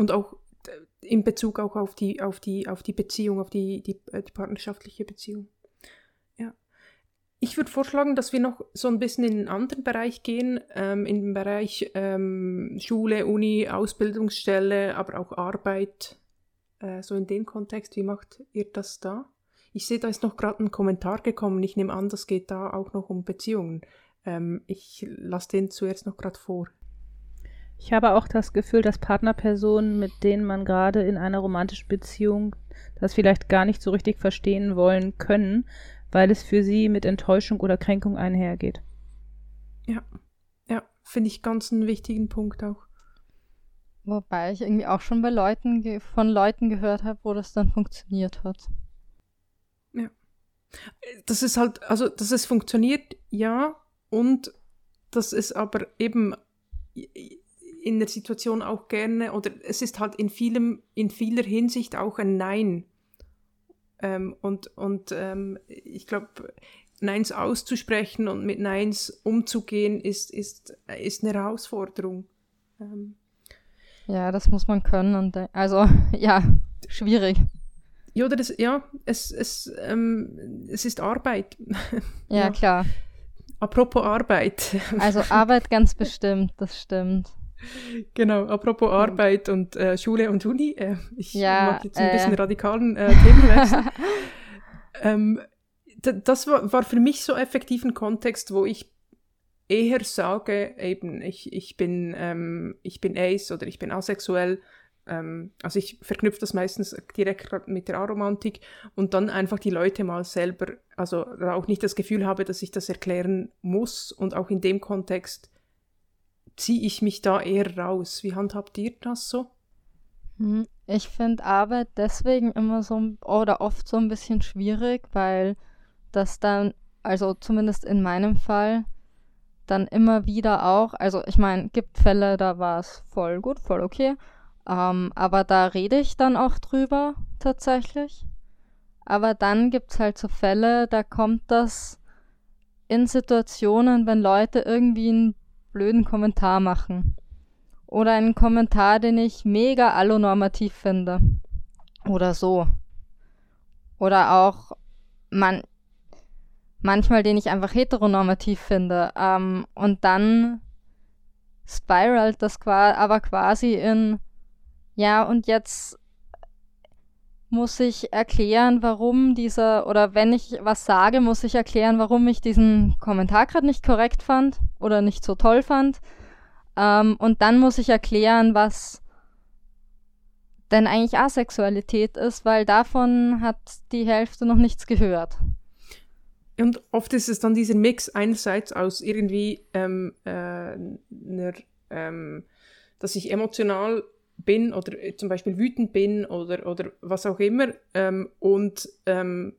Und auch äh, in Bezug auch auf die, auf die, auf die Beziehung, auf die, die, äh, die partnerschaftliche Beziehung. Ja. Ich würde vorschlagen, dass wir noch so ein bisschen in einen anderen Bereich gehen, ähm, in den Bereich ähm, Schule, Uni, Ausbildungsstelle, aber auch Arbeit, äh, so in dem Kontext. Wie macht ihr das da? Ich sehe, da ist noch gerade ein Kommentar gekommen. Ich nehme an, das geht da auch noch um Beziehungen. Ähm, ich lasse den zuerst noch gerade vor. Ich habe auch das Gefühl, dass Partnerpersonen, mit denen man gerade in einer romantischen Beziehung das vielleicht gar nicht so richtig verstehen wollen können, weil es für sie mit Enttäuschung oder Kränkung einhergeht. Ja, ja, finde ich ganz einen wichtigen Punkt auch. Wobei ich irgendwie auch schon bei Leuten von Leuten gehört habe, wo das dann funktioniert hat. Ja. Das ist halt, also, dass es funktioniert, ja, und dass es aber eben in der Situation auch gerne, oder es ist halt in vielem, in vieler Hinsicht auch ein Nein. Ähm, und und ähm, ich glaube, Neins auszusprechen und mit Neins umzugehen, ist, ist, ist eine Herausforderung. Ähm. Ja, das muss man können. Und, also, ja, schwierig. Ja, oder das, ja es, es, ähm, es ist Arbeit. Ja, ja, klar. Apropos Arbeit. Also Arbeit ganz bestimmt, das stimmt. Genau, apropos Arbeit und äh, Schule und Uni. Äh, ich ja, mag jetzt ein äh, bisschen radikalen äh, Themenwechsel. ähm, das war, war für mich so effektiv ein Kontext, wo ich eher sage, eben, ich, ich, bin, ähm, ich bin ace oder ich bin asexuell. Ähm, also ich verknüpfe das meistens direkt mit der Aromantik und dann einfach die Leute mal selber, also auch nicht das Gefühl habe, dass ich das erklären muss und auch in dem Kontext ziehe ich mich da eher raus. Wie handhabt ihr das so? Hm, ich finde Arbeit deswegen immer so oder oft so ein bisschen schwierig, weil das dann, also zumindest in meinem Fall, dann immer wieder auch, also ich meine, gibt Fälle, da war es voll gut, voll okay, ähm, aber da rede ich dann auch drüber tatsächlich. Aber dann gibt es halt so Fälle, da kommt das in Situationen, wenn Leute irgendwie ein blöden Kommentar machen. Oder einen Kommentar, den ich mega allonormativ finde. Oder so. Oder auch man, manchmal, den ich einfach heteronormativ finde. Ähm, und dann spiralt das aber quasi in, ja, und jetzt muss ich erklären, warum dieser, oder wenn ich was sage, muss ich erklären, warum ich diesen Kommentar gerade nicht korrekt fand oder nicht so toll fand. Ähm, und dann muss ich erklären, was denn eigentlich Asexualität ist, weil davon hat die Hälfte noch nichts gehört. Und oft ist es dann dieser Mix einerseits aus irgendwie ähm, äh, einer, ähm, dass ich emotional bin oder äh, zum Beispiel wütend bin oder, oder was auch immer ähm, und ähm,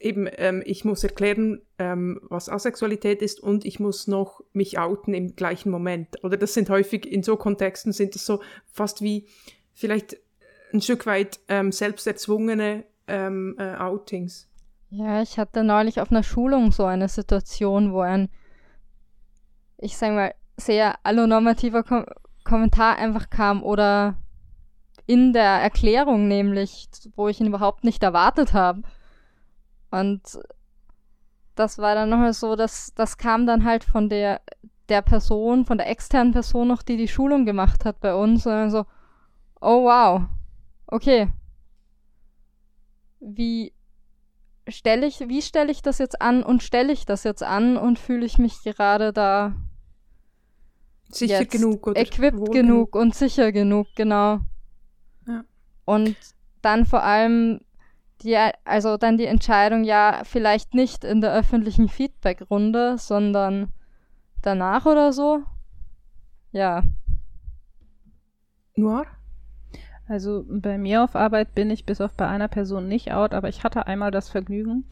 eben ähm, ich muss erklären, ähm, was Asexualität ist und ich muss noch mich outen im gleichen Moment. Oder das sind häufig in so Kontexten sind es so fast wie vielleicht ein Stück weit ähm, selbsterzwungene ähm, äh, Outings. Ja, ich hatte neulich auf einer Schulung so eine Situation, wo ein, ich sag mal, sehr allonormativer Kom Kommentar einfach kam oder in der Erklärung nämlich, wo ich ihn überhaupt nicht erwartet habe. Und das war dann nochmal so, dass das kam dann halt von der der Person, von der externen Person noch, die die Schulung gemacht hat bei uns. Und dann so, oh wow, okay. Wie stelle ich, wie stelle ich das jetzt an und stelle ich das jetzt an und fühle ich mich gerade da sicher genug oder equipped genug und sicher genug, genau. Ja. Und dann vor allem die, also dann die Entscheidung, ja, vielleicht nicht in der öffentlichen Feedback-Runde, sondern danach oder so. Ja. Noir? Also bei mir auf Arbeit bin ich bis auf bei einer Person nicht out, aber ich hatte einmal das Vergnügen,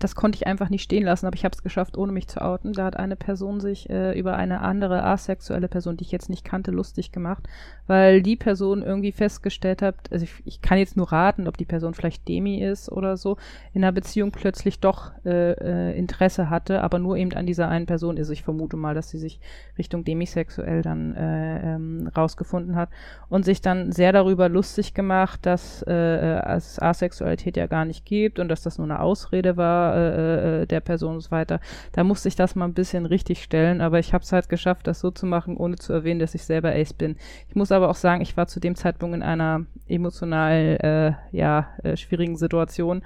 das konnte ich einfach nicht stehen lassen, aber ich habe es geschafft, ohne mich zu outen. Da hat eine Person sich äh, über eine andere asexuelle Person, die ich jetzt nicht kannte, lustig gemacht, weil die Person irgendwie festgestellt hat, also ich, ich kann jetzt nur raten, ob die Person vielleicht Demi ist oder so, in einer Beziehung plötzlich doch äh, äh, Interesse hatte, aber nur eben an dieser einen Person ist. Ich vermute mal, dass sie sich Richtung demisexuell dann äh, ähm, rausgefunden hat und sich dann sehr darüber lustig gemacht, dass äh, äh es Asexualität ja gar nicht gibt und dass das nur eine Ausrede war äh, äh, der Person und so weiter. Da musste ich das mal ein bisschen richtig stellen, aber ich habe es halt geschafft, das so zu machen, ohne zu erwähnen, dass ich selber Ace bin. Ich muss aber auch sagen, ich war zu dem Zeitpunkt in einer emotional äh, ja, äh, schwierigen Situation.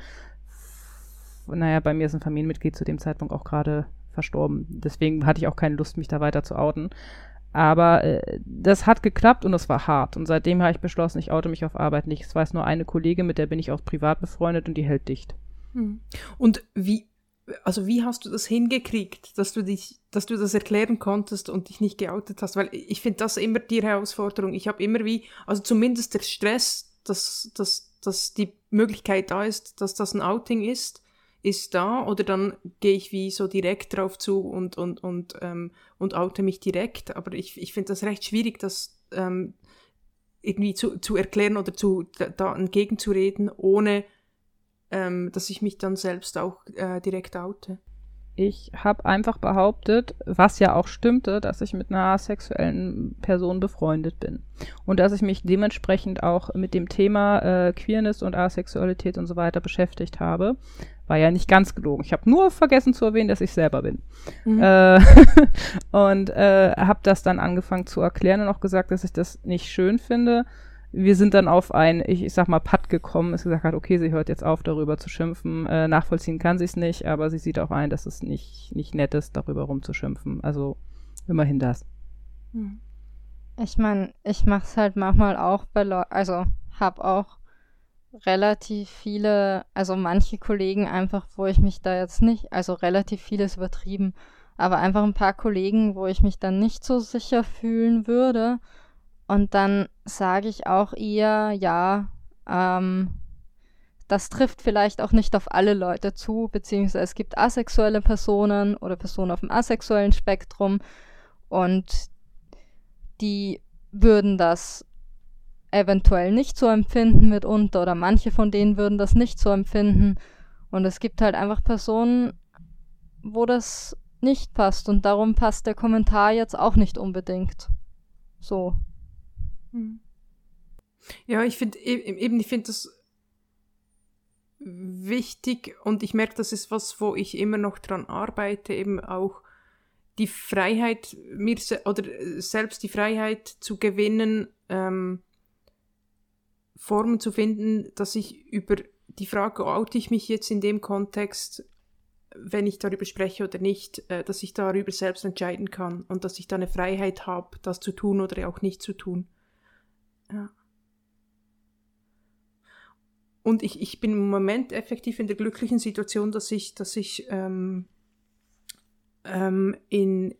Naja, bei mir ist ein Familienmitglied zu dem Zeitpunkt auch gerade verstorben. Deswegen hatte ich auch keine Lust, mich da weiter zu outen. Aber äh, das hat geklappt und es war hart. Und seitdem habe ich beschlossen, ich oute mich auf Arbeit nicht. Es weiß nur eine Kollegin, mit der bin ich auch privat befreundet und die hält dicht. Hm. Und wie, also wie hast du das hingekriegt, dass du dich, dass du das erklären konntest und dich nicht geoutet hast? Weil ich finde das immer die Herausforderung. Ich habe immer wie, also zumindest der Stress, dass, dass, dass die Möglichkeit da ist, dass das ein Outing ist, ist da oder dann gehe ich wie so direkt drauf zu und, und, und, ähm, und oute mich direkt. Aber ich, ich finde das recht schwierig, das ähm, irgendwie zu, zu erklären oder zu, da, da entgegenzureden, ohne ähm, dass ich mich dann selbst auch äh, direkt oute. Ich habe einfach behauptet, was ja auch stimmte, dass ich mit einer sexuellen Person befreundet bin. Und dass ich mich dementsprechend auch mit dem Thema äh, Queerness und Asexualität und so weiter beschäftigt habe. War ja nicht ganz gelogen. Ich habe nur vergessen zu erwähnen, dass ich selber bin. Mhm. Äh, und äh, habe das dann angefangen zu erklären und auch gesagt, dass ich das nicht schön finde wir sind dann auf ein, ich, ich sag mal, Patt gekommen, ist gesagt hat, okay, sie hört jetzt auf, darüber zu schimpfen. Äh, nachvollziehen kann sie es nicht, aber sie sieht auch ein, dass es nicht, nicht nett ist, darüber rumzuschimpfen. Also immerhin das. Hm. Ich meine, ich mache es halt manchmal auch bei Leuten, also habe auch relativ viele, also manche Kollegen einfach, wo ich mich da jetzt nicht, also relativ vieles übertrieben, aber einfach ein paar Kollegen, wo ich mich dann nicht so sicher fühlen würde und dann sage ich auch eher, ja, ähm, das trifft vielleicht auch nicht auf alle Leute zu, beziehungsweise es gibt asexuelle Personen oder Personen auf dem asexuellen Spektrum und die würden das eventuell nicht so empfinden mitunter oder manche von denen würden das nicht so empfinden. Und es gibt halt einfach Personen, wo das nicht passt und darum passt der Kommentar jetzt auch nicht unbedingt. So. Hm. Ja, ich finde e-, eben, ich finde das wichtig und ich merke, das ist was, wo ich immer noch dran arbeite, eben auch die Freiheit, mir se oder selbst die Freiheit zu gewinnen, ähm, Formen zu finden, dass ich über die Frage, oute ich mich jetzt in dem Kontext, wenn ich darüber spreche oder nicht, äh, dass ich darüber selbst entscheiden kann und dass ich da eine Freiheit habe, das zu tun oder auch nicht zu tun. Ja. Und ich, ich bin im Moment effektiv in der glücklichen Situation, dass ich, dass ich ähm, ähm, in,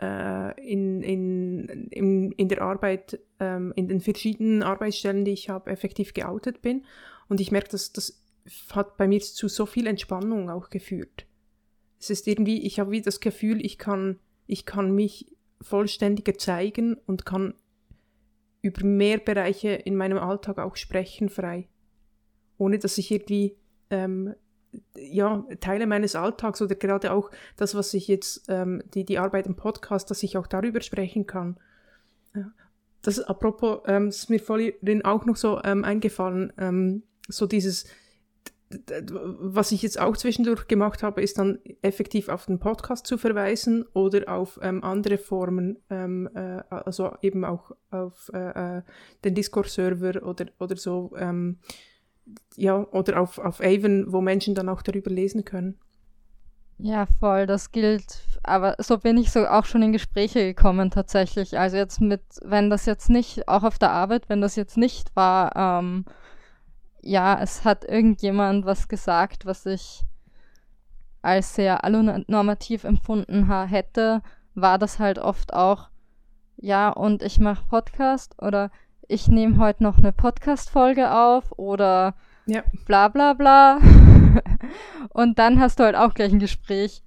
äh, in, in, in, in der Arbeit, ähm, in den verschiedenen Arbeitsstellen, die ich habe, effektiv geoutet bin. Und ich merke, dass das hat bei mir zu so viel Entspannung auch geführt. Es ist irgendwie, ich habe wie das Gefühl, ich kann, ich kann mich vollständiger zeigen und kann über mehr Bereiche in meinem Alltag auch sprechen frei. Ohne dass ich irgendwie ähm, ja, Teile meines Alltags oder gerade auch das, was ich jetzt, ähm, die, die Arbeit im Podcast, dass ich auch darüber sprechen kann. Das apropos, ähm, ist mir vorhin auch noch so ähm, eingefallen, ähm, so dieses, was ich jetzt auch zwischendurch gemacht habe, ist dann effektiv auf den Podcast zu verweisen oder auf ähm, andere Formen, ähm, äh, also eben auch auf äh, äh den Discord-Server oder, oder so, ähm, ja, oder auf, auf Avon, wo Menschen dann auch darüber lesen können. Ja, voll, das gilt. Aber so bin ich so auch schon in Gespräche gekommen tatsächlich. Also jetzt mit, wenn das jetzt nicht, auch auf der Arbeit, wenn das jetzt nicht war, ähm, ja, es hat irgendjemand was gesagt, was ich als sehr allonormativ empfunden hätte, war das halt oft auch, ja, und ich mache Podcast oder ich nehme heute noch eine Podcast-Folge auf oder ja. bla bla bla. und dann hast du halt auch gleich ein Gespräch.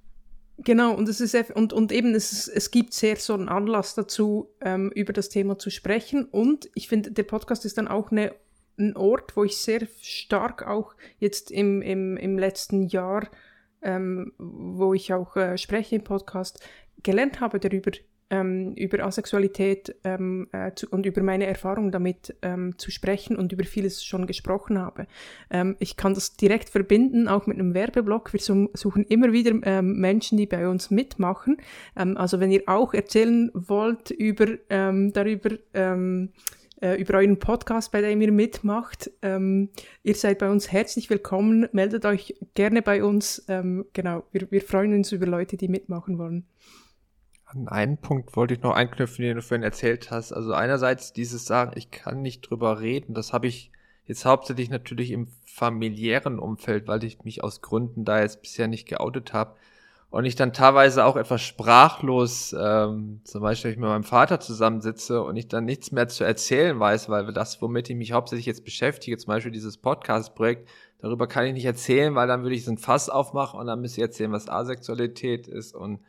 Genau, und es ist und, und eben es, es gibt sehr so einen Anlass dazu, ähm, über das Thema zu sprechen. Und ich finde, der Podcast ist dann auch eine, ein Ort, wo ich sehr stark auch jetzt im, im, im letzten Jahr, ähm, wo ich auch äh, spreche im Podcast, gelernt habe darüber, ähm, über Asexualität ähm, äh, zu, und über meine Erfahrungen damit ähm, zu sprechen und über vieles schon gesprochen habe. Ähm, ich kann das direkt verbinden, auch mit einem Werbeblock. Wir suchen immer wieder ähm, Menschen, die bei uns mitmachen. Also wenn ihr auch erzählen wollt über, darüber, äh, über euren Podcast, bei dem ihr mitmacht. ihr seid bei uns herzlich willkommen. Meldet euch gerne bei uns. genau, wir, wir freuen uns über Leute, die mitmachen wollen. An einen Punkt wollte ich noch einknüpfen, den du vorhin erzählt hast. Also einerseits dieses Sagen, ich kann nicht drüber reden, das habe ich jetzt hauptsächlich natürlich im familiären Umfeld, weil ich mich aus Gründen da jetzt bisher nicht geoutet habe. Und ich dann teilweise auch etwas sprachlos, ähm, zum Beispiel, wenn ich mit meinem Vater zusammensitze und ich dann nichts mehr zu erzählen weiß, weil das, womit ich mich hauptsächlich jetzt beschäftige, zum Beispiel dieses Podcast-Projekt, darüber kann ich nicht erzählen, weil dann würde ich so ein Fass aufmachen und dann müsste ich erzählen, was Asexualität ist und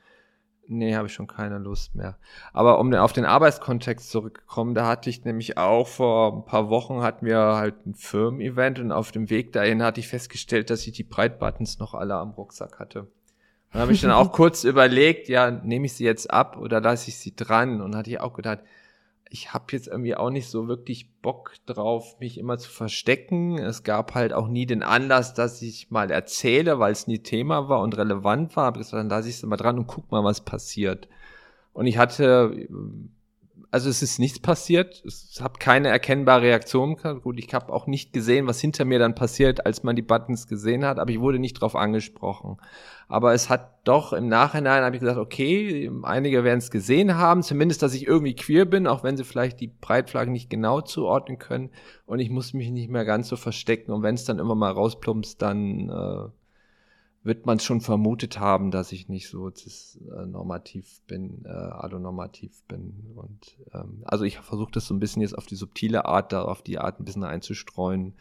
Nee, habe ich schon keine Lust mehr. Aber um auf den Arbeitskontext zurückzukommen, da hatte ich nämlich auch vor ein paar Wochen hatten wir halt ein Firmen-Event und auf dem Weg dahin hatte ich festgestellt, dass ich die Breitbuttons noch alle am Rucksack hatte. Und habe ich dann auch kurz überlegt, ja, nehme ich sie jetzt ab oder lasse ich sie dran? Und hatte ich auch gedacht, ich habe jetzt irgendwie auch nicht so wirklich Bock drauf, mich immer zu verstecken. Es gab halt auch nie den Anlass, dass ich mal erzähle, weil es nie Thema war und relevant war. Aber dann lasse ich es mal dran und guck mal, was passiert. Und ich hatte also es ist nichts passiert. Es habe keine erkennbare Reaktion gehabt. Gut, ich habe auch nicht gesehen, was hinter mir dann passiert, als man die Buttons gesehen hat, aber ich wurde nicht drauf angesprochen. Aber es hat doch im Nachhinein habe ich gesagt, okay, einige werden es gesehen haben, zumindest, dass ich irgendwie queer bin, auch wenn sie vielleicht die Breitflaggen nicht genau zuordnen können. Und ich muss mich nicht mehr ganz so verstecken. Und wenn es dann immer mal rausplumpst, dann äh, wird man schon vermutet haben, dass ich nicht so äh, normativ bin, äh, adonormativ bin. Und ähm, also ich versuche das so ein bisschen jetzt auf die subtile Art, da auf die Art ein bisschen einzustreuen.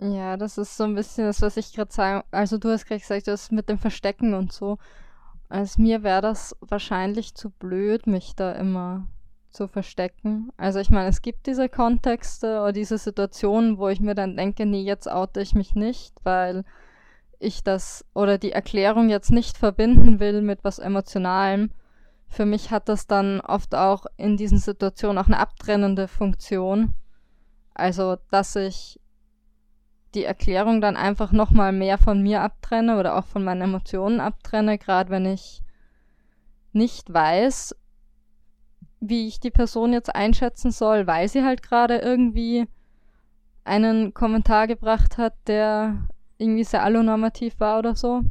Ja, das ist so ein bisschen das, was ich gerade sagen. Also du hast gerade gesagt, das mit dem Verstecken und so. Als mir wäre das wahrscheinlich zu blöd, mich da immer zu verstecken. Also ich meine, es gibt diese Kontexte oder diese Situationen, wo ich mir dann denke, nee, jetzt oute ich mich nicht, weil ich das oder die Erklärung jetzt nicht verbinden will mit was Emotionalem. Für mich hat das dann oft auch in diesen Situationen auch eine abtrennende Funktion. Also, dass ich die Erklärung dann einfach nochmal mehr von mir abtrenne oder auch von meinen Emotionen abtrenne, gerade wenn ich nicht weiß, wie ich die Person jetzt einschätzen soll, weil sie halt gerade irgendwie einen Kommentar gebracht hat, der irgendwie sehr allonormativ war oder so.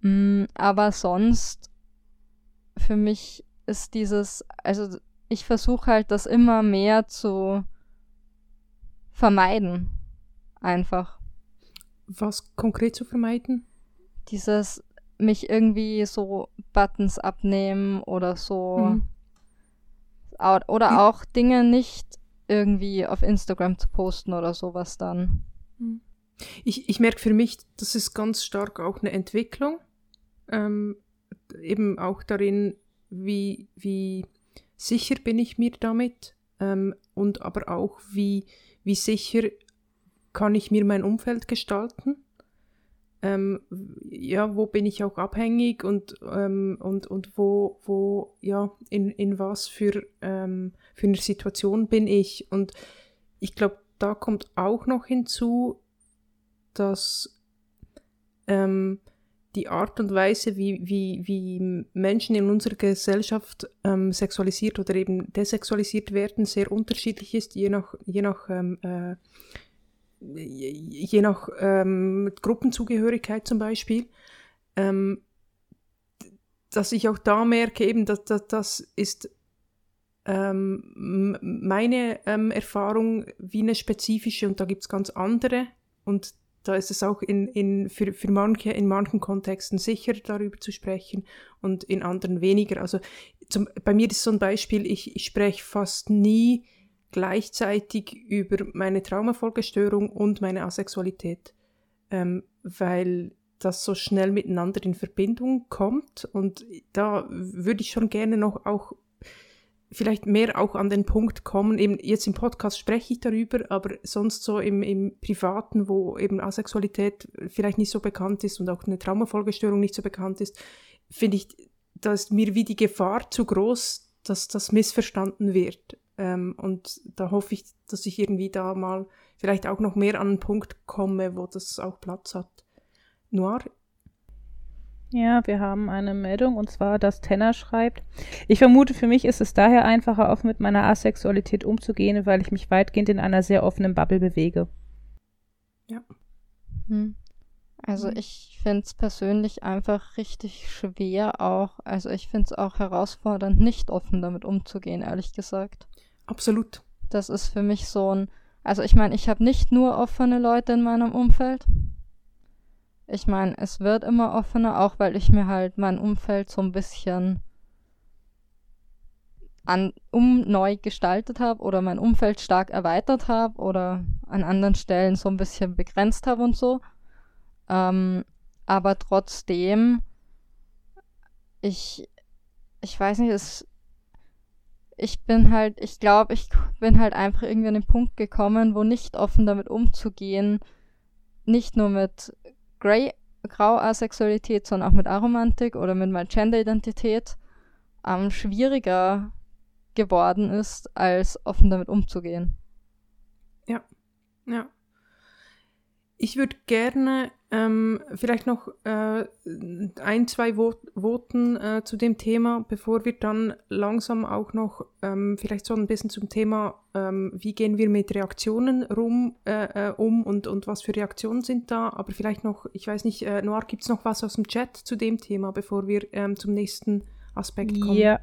Mm, aber sonst, für mich ist dieses, also ich versuche halt das immer mehr zu vermeiden. Einfach. Was konkret zu vermeiden? Dieses mich irgendwie so Buttons abnehmen oder so. Mhm. Oder auch Dinge nicht irgendwie auf Instagram zu posten oder sowas dann. Mhm. Ich, ich merke für mich, das ist ganz stark auch eine Entwicklung. Ähm, eben auch darin, wie, wie sicher bin ich mir damit ähm, und aber auch, wie, wie sicher kann ich mir mein Umfeld gestalten. Ähm, ja, wo bin ich auch abhängig und, ähm, und, und wo, wo, ja, in, in was für, ähm, für eine Situation bin ich. Und ich glaube, da kommt auch noch hinzu, dass ähm, die Art und Weise, wie, wie, wie Menschen in unserer Gesellschaft ähm, sexualisiert oder eben desexualisiert werden, sehr unterschiedlich ist, je nach, je nach, ähm, äh, je nach ähm, Gruppenzugehörigkeit zum Beispiel. Ähm, dass ich auch da merke, eben, dass, dass das ist ähm, meine ähm, Erfahrung wie eine spezifische und da gibt es ganz andere und da ist es auch in, in, für, für manche in manchen Kontexten sicher darüber zu sprechen und in anderen weniger. Also zum, bei mir ist so ein Beispiel, ich, ich spreche fast nie gleichzeitig über meine Traumafolgestörung und meine Asexualität, ähm, weil das so schnell miteinander in Verbindung kommt und da würde ich schon gerne noch auch vielleicht mehr auch an den Punkt kommen, eben jetzt im Podcast spreche ich darüber, aber sonst so im, im Privaten, wo eben Asexualität vielleicht nicht so bekannt ist und auch eine Traumafolgestörung nicht so bekannt ist, finde ich, da ist mir wie die Gefahr zu groß, dass das missverstanden wird. Ähm, und da hoffe ich, dass ich irgendwie da mal vielleicht auch noch mehr an einen Punkt komme, wo das auch Platz hat. Noir, ja, wir haben eine Meldung und zwar, dass Tenner schreibt. Ich vermute, für mich ist es daher einfacher, offen mit meiner Asexualität umzugehen, weil ich mich weitgehend in einer sehr offenen Bubble bewege. Ja. Hm. Also hm. ich finde es persönlich einfach richtig schwer auch. Also ich finde es auch herausfordernd, nicht offen damit umzugehen, ehrlich gesagt. Absolut. Das ist für mich so ein. Also ich meine, ich habe nicht nur offene Leute in meinem Umfeld. Ich meine, es wird immer offener, auch weil ich mir halt mein Umfeld so ein bisschen an, um neu gestaltet habe oder mein Umfeld stark erweitert habe oder an anderen Stellen so ein bisschen begrenzt habe und so. Ähm, aber trotzdem, ich, ich weiß nicht, es, ich bin halt, ich glaube, ich bin halt einfach irgendwie an den Punkt gekommen, wo nicht offen damit umzugehen, nicht nur mit Grey, Grau-Asexualität, sondern auch mit Aromantik oder mit meiner Gender-Identität ähm, schwieriger geworden ist, als offen damit umzugehen. Ja, ja. Ich würde gerne ähm, vielleicht noch äh, ein, zwei Voten äh, zu dem Thema, bevor wir dann langsam auch noch ähm, vielleicht so ein bisschen zum Thema, ähm, wie gehen wir mit Reaktionen rum, äh, äh um und, und was für Reaktionen sind da. Aber vielleicht noch, ich weiß nicht, äh, Noir, gibt es noch was aus dem Chat zu dem Thema, bevor wir ähm, zum nächsten Aspekt kommen? Ja,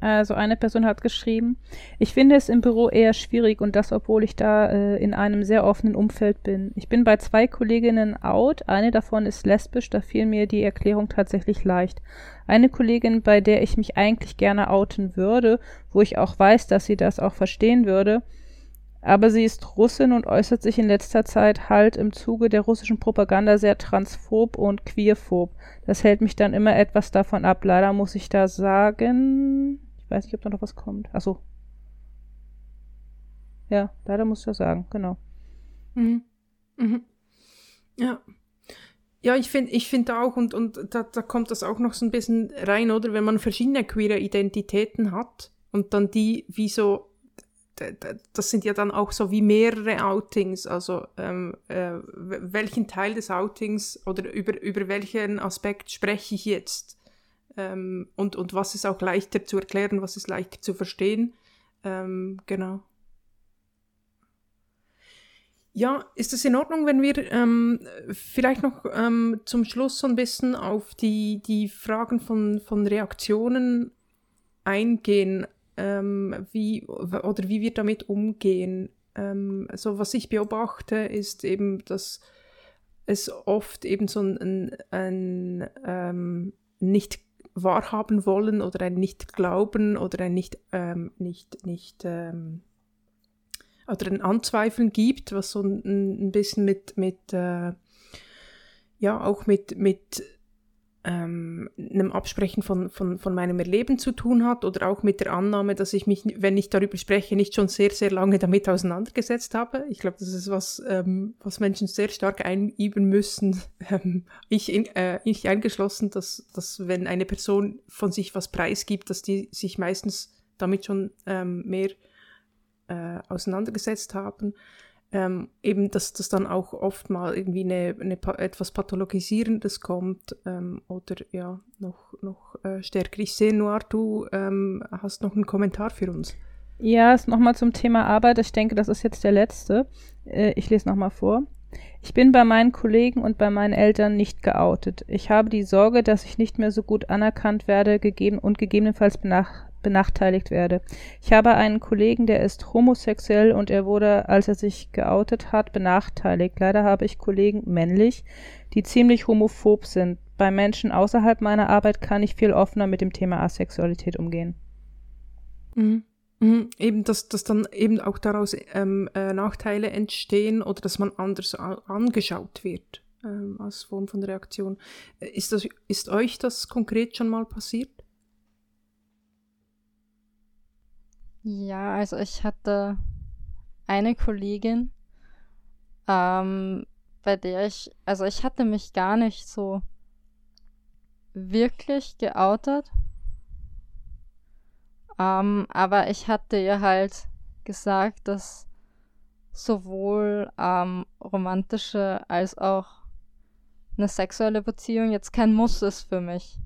also eine Person hat geschrieben, ich finde es im Büro eher schwierig und das, obwohl ich da äh, in einem sehr offenen Umfeld bin. Ich bin bei zwei Kolleginnen out, eine davon ist lesbisch, da fiel mir die Erklärung tatsächlich leicht. Eine Kollegin, bei der ich mich eigentlich gerne outen würde, wo ich auch weiß, dass sie das auch verstehen würde, aber sie ist Russin und äußert sich in letzter Zeit halt im Zuge der russischen Propaganda sehr transphob und queerphob. Das hält mich dann immer etwas davon ab. Leider muss ich da sagen, weiß nicht, ob da noch was kommt. Achso. Ja, leider muss ich das sagen, genau. Mhm. Mhm. Ja. Ja, ich finde ich find auch, und, und da, da kommt das auch noch so ein bisschen rein, oder? Wenn man verschiedene queere Identitäten hat und dann die wie so, das sind ja dann auch so wie mehrere Outings, also ähm, äh, welchen Teil des Outings oder über, über welchen Aspekt spreche ich jetzt? Ähm, und, und was ist auch leichter zu erklären, was ist leichter zu verstehen. Ähm, genau. Ja, ist es in Ordnung, wenn wir ähm, vielleicht noch ähm, zum Schluss so ein bisschen auf die, die Fragen von, von Reaktionen eingehen, ähm, wie, oder wie wir damit umgehen? Also was ich beobachte, ist eben, dass es oft eben so ein, ein, ein ähm, nicht wahrhaben wollen oder ein nicht glauben oder ein nicht, ähm, nicht, nicht ähm, oder ein Anzweifeln gibt, was so ein, ein bisschen mit, mit äh, ja, auch mit, mit ähm, einem Absprechen von, von, von meinem Erleben zu tun hat oder auch mit der Annahme, dass ich mich, wenn ich darüber spreche, nicht schon sehr, sehr lange damit auseinandergesetzt habe. Ich glaube, das ist was, ähm, was Menschen sehr stark einüben müssen. Ähm, ich, in, äh, ich eingeschlossen, dass, dass wenn eine Person von sich was preisgibt, dass die sich meistens damit schon ähm, mehr äh, auseinandergesetzt haben. Ähm, eben, dass das dann auch oft mal irgendwie eine, eine etwas Pathologisierendes kommt ähm, oder ja, noch, noch äh, stärker. Ich sehe, Noir, du ähm, hast noch einen Kommentar für uns. Ja, nochmal zum Thema Arbeit. Ich denke, das ist jetzt der letzte. Äh, ich lese nochmal vor. Ich bin bei meinen Kollegen und bei meinen Eltern nicht geoutet. Ich habe die Sorge, dass ich nicht mehr so gut anerkannt werde gegeben und gegebenenfalls benach benachteiligt werde. Ich habe einen Kollegen, der ist homosexuell und er wurde, als er sich geoutet hat, benachteiligt. Leider habe ich Kollegen männlich, die ziemlich homophob sind. Bei Menschen außerhalb meiner Arbeit kann ich viel offener mit dem Thema Asexualität umgehen. Mhm. Mhm. Eben, dass, dass dann eben auch daraus ähm, äh, Nachteile entstehen oder dass man anders angeschaut wird ähm, als Form von Reaktion. Äh, ist, das, ist euch das konkret schon mal passiert? Ja, also ich hatte eine Kollegin, ähm, bei der ich, also ich hatte mich gar nicht so wirklich geoutet. Ähm, aber ich hatte ihr halt gesagt, dass sowohl ähm, romantische als auch eine sexuelle Beziehung jetzt kein Muss ist für mich.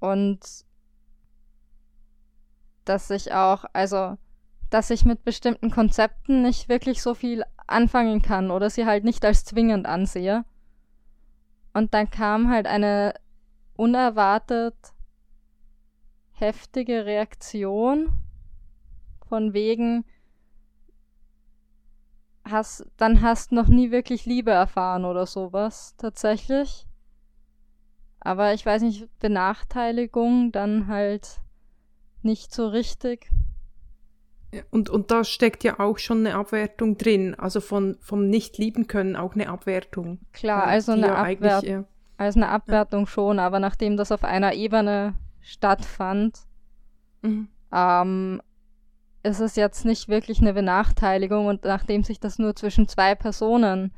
Und dass ich auch, also, dass ich mit bestimmten Konzepten nicht wirklich so viel anfangen kann oder sie halt nicht als zwingend ansehe. Und dann kam halt eine unerwartet heftige Reaktion von wegen, hast, dann hast noch nie wirklich Liebe erfahren oder sowas tatsächlich. Aber ich weiß nicht, Benachteiligung dann halt nicht so richtig. Und, und da steckt ja auch schon eine Abwertung drin, also von, vom Nicht-Lieben können auch eine Abwertung. Klar, also eine, ja Abwert ja, also eine Abwertung ja. schon, aber nachdem das auf einer Ebene stattfand, mhm. ähm, ist es jetzt nicht wirklich eine Benachteiligung und nachdem sich das nur zwischen zwei Personen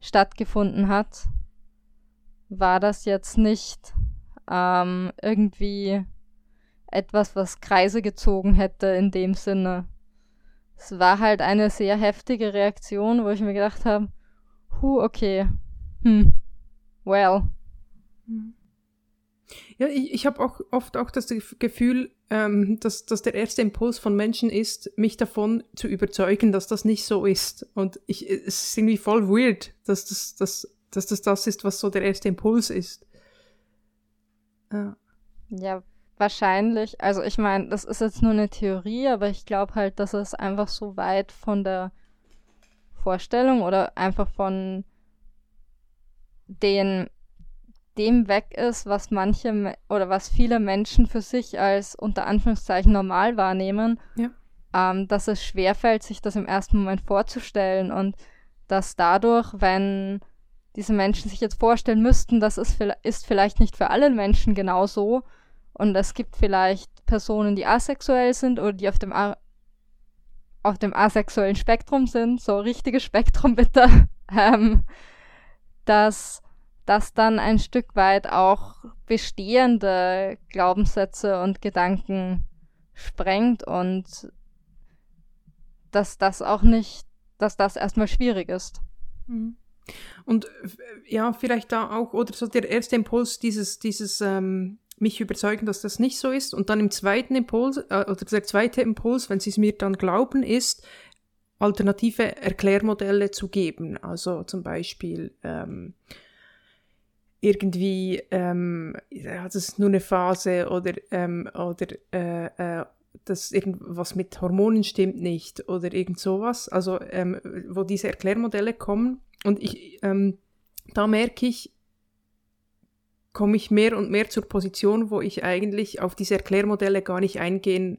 stattgefunden hat, war das jetzt nicht ähm, irgendwie etwas, was Kreise gezogen hätte in dem Sinne. Es war halt eine sehr heftige Reaktion, wo ich mir gedacht habe, hu, okay, hm, well. Ja, ich, ich habe auch oft auch das Gefühl, ähm, dass, dass der erste Impuls von Menschen ist, mich davon zu überzeugen, dass das nicht so ist. Und ich, es ist irgendwie voll weird, dass das, dass, dass das das ist, was so der erste Impuls ist. Ja. Ja, wahrscheinlich, also ich meine, das ist jetzt nur eine Theorie, aber ich glaube halt, dass es einfach so weit von der Vorstellung oder einfach von den dem weg ist, was manche oder was viele Menschen für sich als unter Anführungszeichen normal wahrnehmen, ja. ähm, dass es schwerfällt, sich das im ersten Moment vorzustellen und dass dadurch, wenn diese Menschen sich jetzt vorstellen müssten, das ist, ist vielleicht nicht für alle Menschen genauso, und es gibt vielleicht Personen, die asexuell sind oder die auf dem, auf dem asexuellen Spektrum sind, so richtiges Spektrum bitte, ähm, dass das dann ein Stück weit auch bestehende Glaubenssätze und Gedanken sprengt und dass das auch nicht, dass das erstmal schwierig ist. Mhm. Und ja, vielleicht da auch, oder so der erste Impuls, dieses, dieses ähm, mich überzeugen, dass das nicht so ist. Und dann im zweiten Impuls, äh, oder der zweite Impuls, wenn sie es mir dann glauben, ist, alternative Erklärmodelle zu geben. Also zum Beispiel ähm, irgendwie, ähm, ja, das ist nur eine Phase oder, ähm, oder äh, äh, dass irgendwas mit Hormonen stimmt nicht oder irgend sowas. Also ähm, wo diese Erklärmodelle kommen. Und ich, ähm, da merke ich, komme ich mehr und mehr zur Position, wo ich eigentlich auf diese Erklärmodelle gar nicht eingehen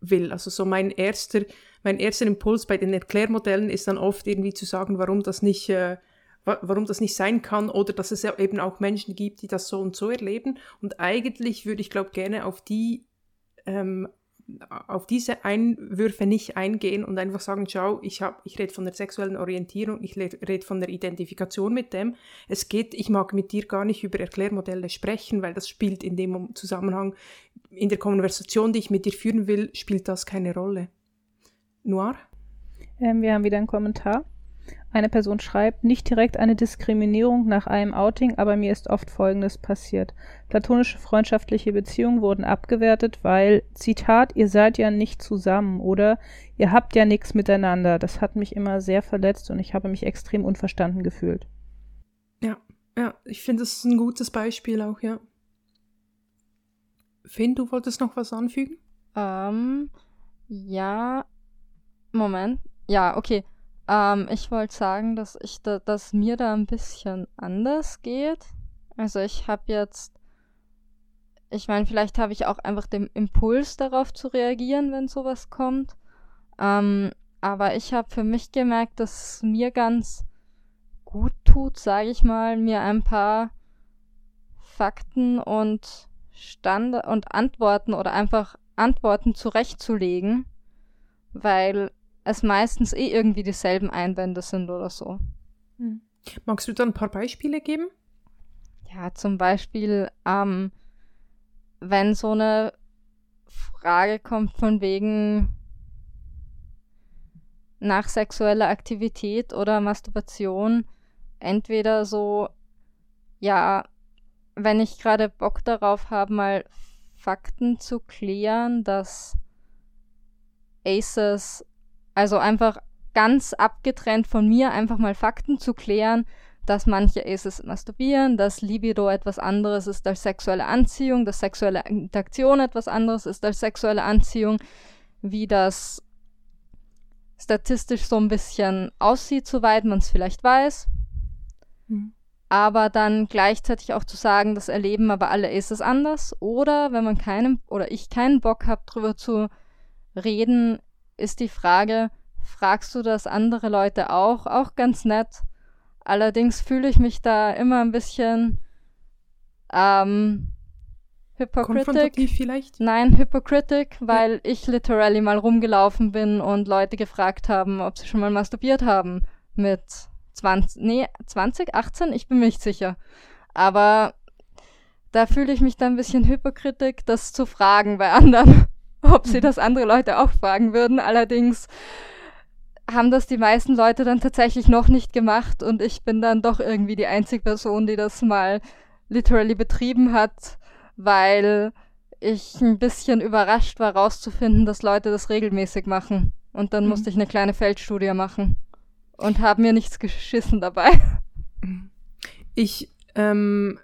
will. Also so mein erster, mein erster Impuls bei den Erklärmodellen ist dann oft irgendwie zu sagen, warum das nicht, äh, warum das nicht sein kann oder dass es ja eben auch Menschen gibt, die das so und so erleben. Und eigentlich würde ich, glaube gerne auf die ähm, auf diese Einwürfe nicht eingehen und einfach sagen, schau, ich, hab, ich rede von der sexuellen Orientierung, ich rede von der Identifikation mit dem. Es geht, ich mag mit dir gar nicht über Erklärmodelle sprechen, weil das spielt in dem Zusammenhang, in der Konversation, die ich mit dir führen will, spielt das keine Rolle. Noir? Ähm, wir haben wieder einen Kommentar. Eine Person schreibt, nicht direkt eine Diskriminierung nach einem Outing, aber mir ist oft Folgendes passiert. Platonische freundschaftliche Beziehungen wurden abgewertet, weil, Zitat, ihr seid ja nicht zusammen oder ihr habt ja nichts miteinander. Das hat mich immer sehr verletzt und ich habe mich extrem unverstanden gefühlt. Ja, ja, ich finde, das ist ein gutes Beispiel auch, ja. Finn, du wolltest noch was anfügen? Ähm, ja, Moment. Ja, okay. Ähm, ich wollte sagen, dass ich da, dass mir da ein bisschen anders geht. Also ich habe jetzt, ich meine, vielleicht habe ich auch einfach den Impuls darauf zu reagieren, wenn sowas kommt. Ähm, aber ich habe für mich gemerkt, dass es mir ganz gut tut, sage ich mal, mir ein paar Fakten und Stand und Antworten oder einfach Antworten zurechtzulegen, weil es meistens eh irgendwie dieselben Einwände sind oder so. Hm. Magst du da ein paar Beispiele geben? Ja, zum Beispiel, ähm, wenn so eine Frage kommt von wegen nach sexueller Aktivität oder Masturbation, entweder so, ja, wenn ich gerade Bock darauf habe, mal Fakten zu klären, dass Aces also einfach ganz abgetrennt von mir einfach mal Fakten zu klären, dass manche Aces masturbieren, dass Libido etwas anderes ist als sexuelle Anziehung, dass sexuelle Interaktion etwas anderes ist als sexuelle Anziehung, wie das statistisch so ein bisschen aussieht, soweit man es vielleicht weiß. Mhm. Aber dann gleichzeitig auch zu sagen, das erleben aber alle Aces anders. Oder wenn man keinen oder ich keinen Bock habe, drüber zu reden, ist die Frage, fragst du das andere Leute auch? Auch ganz nett. Allerdings fühle ich mich da immer ein bisschen ähm, hypocritic. vielleicht? Nein, hypocritic, weil ja. ich literally mal rumgelaufen bin und Leute gefragt haben, ob sie schon mal masturbiert haben mit 20, nee, 20, 18, ich bin mir nicht sicher. Aber da fühle ich mich da ein bisschen hypocritic, das zu fragen bei anderen ob sie das andere Leute auch fragen würden. Allerdings haben das die meisten Leute dann tatsächlich noch nicht gemacht und ich bin dann doch irgendwie die einzige Person, die das mal literally betrieben hat, weil ich ein bisschen überrascht war, rauszufinden, dass Leute das regelmäßig machen. Und dann mhm. musste ich eine kleine Feldstudie machen und habe mir nichts geschissen dabei. Ich ähm,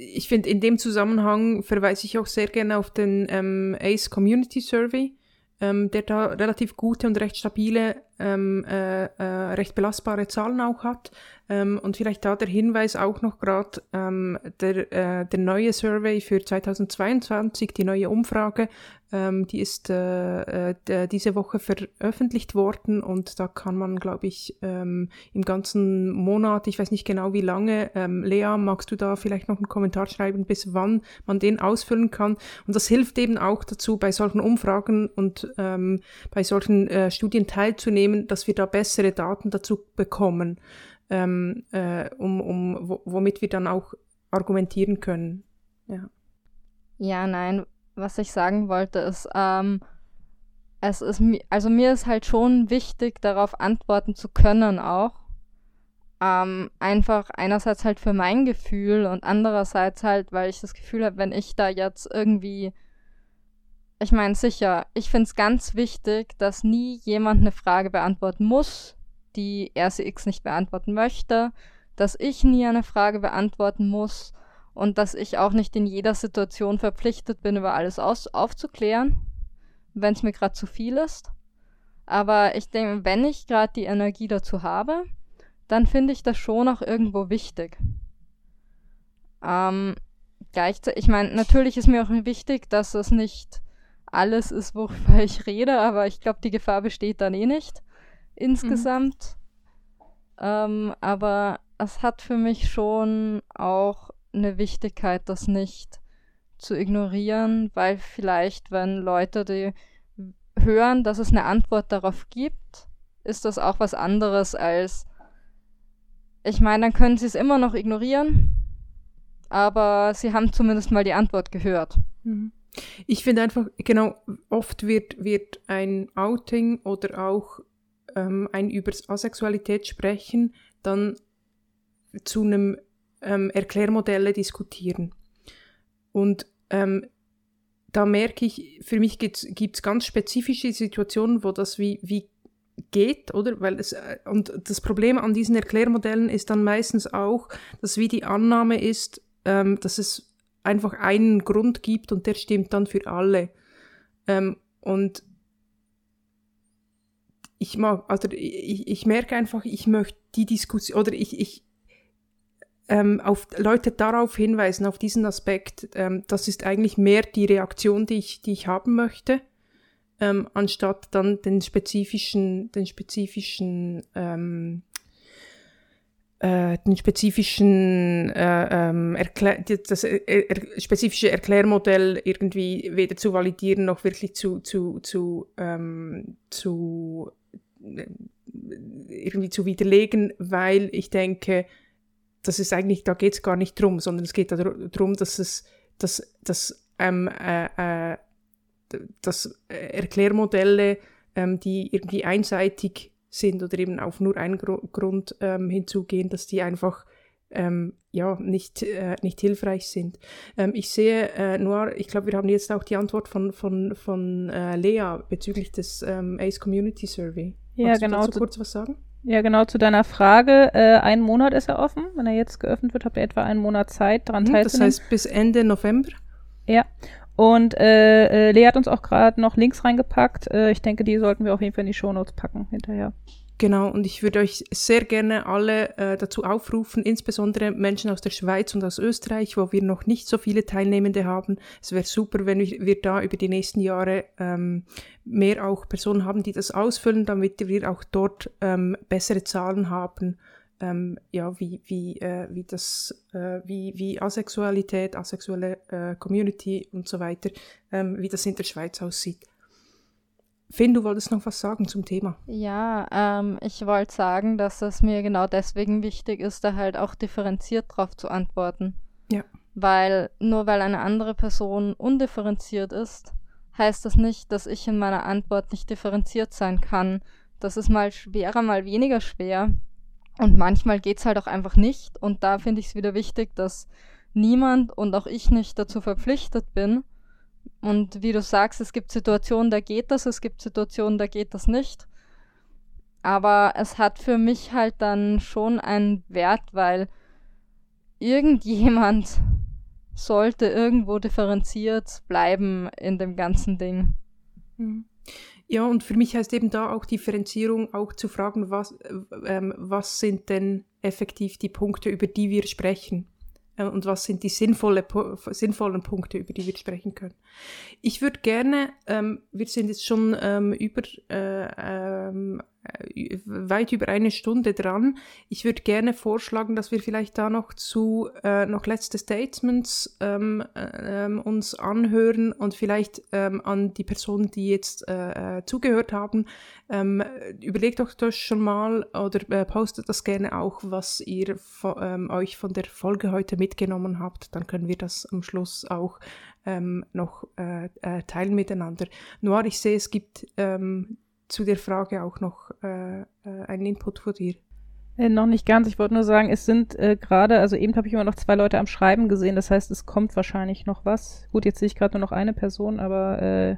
ich finde, in dem Zusammenhang verweise ich auch sehr gerne auf den ähm, ACE Community Survey, ähm, der da relativ gute und recht stabile, ähm, äh, äh, recht belastbare Zahlen auch hat. Ähm, und vielleicht da der Hinweis auch noch gerade, ähm, der, äh, der neue Survey für 2022, die neue Umfrage, ähm, die ist äh, äh, diese Woche veröffentlicht worden und da kann man, glaube ich, ähm, im ganzen Monat, ich weiß nicht genau wie lange, ähm, Lea, magst du da vielleicht noch einen Kommentar schreiben, bis wann man den ausfüllen kann? Und das hilft eben auch dazu, bei solchen Umfragen und bei solchen äh, Studien teilzunehmen, dass wir da bessere Daten dazu bekommen ähm, äh, um, um, womit wir dann auch argumentieren können. Ja. Ja, nein, was ich sagen wollte ist, ähm, es ist, also mir ist halt schon wichtig, darauf antworten zu können auch. Ähm, einfach einerseits halt für mein Gefühl und andererseits halt, weil ich das Gefühl habe, wenn ich da jetzt irgendwie ich meine, sicher, ich finde es ganz wichtig, dass nie jemand eine Frage beantworten muss, die RCX nicht beantworten möchte, dass ich nie eine Frage beantworten muss und dass ich auch nicht in jeder Situation verpflichtet bin, über alles aus aufzuklären, wenn es mir gerade zu viel ist. Aber ich denke, wenn ich gerade die Energie dazu habe, dann finde ich das schon auch irgendwo wichtig. Ähm, gleichzeitig, ich meine, natürlich ist mir auch wichtig, dass es nicht alles ist, worüber ich rede, aber ich glaube, die Gefahr besteht dann eh nicht insgesamt. Mhm. Ähm, aber es hat für mich schon auch eine Wichtigkeit, das nicht zu ignorieren, weil vielleicht, wenn Leute die hören, dass es eine Antwort darauf gibt, ist das auch was anderes als, ich meine, dann können sie es immer noch ignorieren, aber sie haben zumindest mal die Antwort gehört. Mhm. Ich finde einfach, genau, oft wird, wird ein Outing oder auch ähm, ein über Asexualität sprechen dann zu einem ähm, Erklärmodelle diskutieren. Und ähm, da merke ich, für mich gibt es ganz spezifische Situationen, wo das wie, wie geht, oder? Weil es, äh, und das Problem an diesen Erklärmodellen ist dann meistens auch, dass wie die Annahme ist, ähm, dass es einfach einen Grund gibt und der stimmt dann für alle. Ähm, und ich mag, also ich, ich merke einfach, ich möchte die Diskussion, oder ich, ich ähm, auf Leute darauf hinweisen, auf diesen Aspekt, ähm, das ist eigentlich mehr die Reaktion, die ich, die ich haben möchte, ähm, anstatt dann den spezifischen, den spezifischen ähm, äh, den spezifischen äh, ähm, das äh, er spezifische Erklärmodell irgendwie weder zu validieren noch wirklich zu zu zu ähm, zu äh, irgendwie zu widerlegen, weil ich denke, das ist eigentlich, da geht es gar nicht drum, sondern es geht darum, dass es, dass, dass, ähm, äh, äh, dass Erklärmodelle, ähm, die irgendwie einseitig sind oder eben auf nur einen Gru Grund ähm, hinzugehen, dass die einfach ähm, ja, nicht, äh, nicht hilfreich sind. Ähm, ich sehe, äh, Noir, ich glaube, wir haben jetzt auch die Antwort von, von, von äh, Lea bezüglich des ähm, ACE Community Survey. Ja, Magst genau. Du dazu kurz was sagen? Ja, genau zu deiner Frage. Äh, ein Monat ist er offen. Wenn er jetzt geöffnet wird, habt ihr etwa einen Monat Zeit, daran Mhm, teilzunehmen. das heißt bis Ende November. Ja. Und äh, äh, Lea hat uns auch gerade noch Links reingepackt. Äh, ich denke, die sollten wir auf jeden Fall in die Shownotes packen hinterher. Genau, und ich würde euch sehr gerne alle äh, dazu aufrufen, insbesondere Menschen aus der Schweiz und aus Österreich, wo wir noch nicht so viele Teilnehmende haben. Es wäre super, wenn wir, wir da über die nächsten Jahre ähm, mehr auch Personen haben, die das ausfüllen, damit wir auch dort ähm, bessere Zahlen haben, ähm, ja, wie, wie, äh, wie das, äh, wie, wie Asexualität, asexuelle äh, Community und so weiter, ähm, wie das in der Schweiz aussieht. Finn, du wolltest noch was sagen zum Thema. Ja, ähm, ich wollte sagen, dass es mir genau deswegen wichtig ist, da halt auch differenziert drauf zu antworten. Ja. Weil nur weil eine andere Person undifferenziert ist, heißt das nicht, dass ich in meiner Antwort nicht differenziert sein kann. Das ist mal schwerer, mal weniger schwer. Und manchmal geht's halt auch einfach nicht. Und da finde ich es wieder wichtig, dass niemand und auch ich nicht dazu verpflichtet bin, und wie du sagst, es gibt Situationen, da geht das, es gibt Situationen, da geht das nicht. Aber es hat für mich halt dann schon einen Wert, weil irgendjemand sollte irgendwo differenziert bleiben in dem ganzen Ding. Ja, und für mich heißt eben da auch Differenzierung, auch zu fragen, was, ähm, was sind denn effektiv die Punkte, über die wir sprechen äh, und was sind die sinnvolle, sinnvollen Punkte, über die wir sprechen können. Ich würde gerne, ähm, wir sind jetzt schon ähm, über, äh, ähm, äh, weit über eine Stunde dran. Ich würde gerne vorschlagen, dass wir vielleicht da noch zu äh, noch letzte Statements ähm, äh, ähm, uns anhören und vielleicht ähm, an die Personen, die jetzt äh, äh zugehört haben, ähm, überlegt euch das schon mal oder äh, postet das gerne auch, was ihr von, euch von der Folge heute mitgenommen habt. Dann können wir das am Schluss auch ähm, noch äh, äh, teilen miteinander. Noir, ich sehe, es gibt ähm, zu der Frage auch noch äh, äh, einen Input von dir. Äh, noch nicht ganz. Ich wollte nur sagen, es sind äh, gerade, also eben habe ich immer noch zwei Leute am Schreiben gesehen. Das heißt, es kommt wahrscheinlich noch was. Gut, jetzt sehe ich gerade nur noch eine Person, aber äh,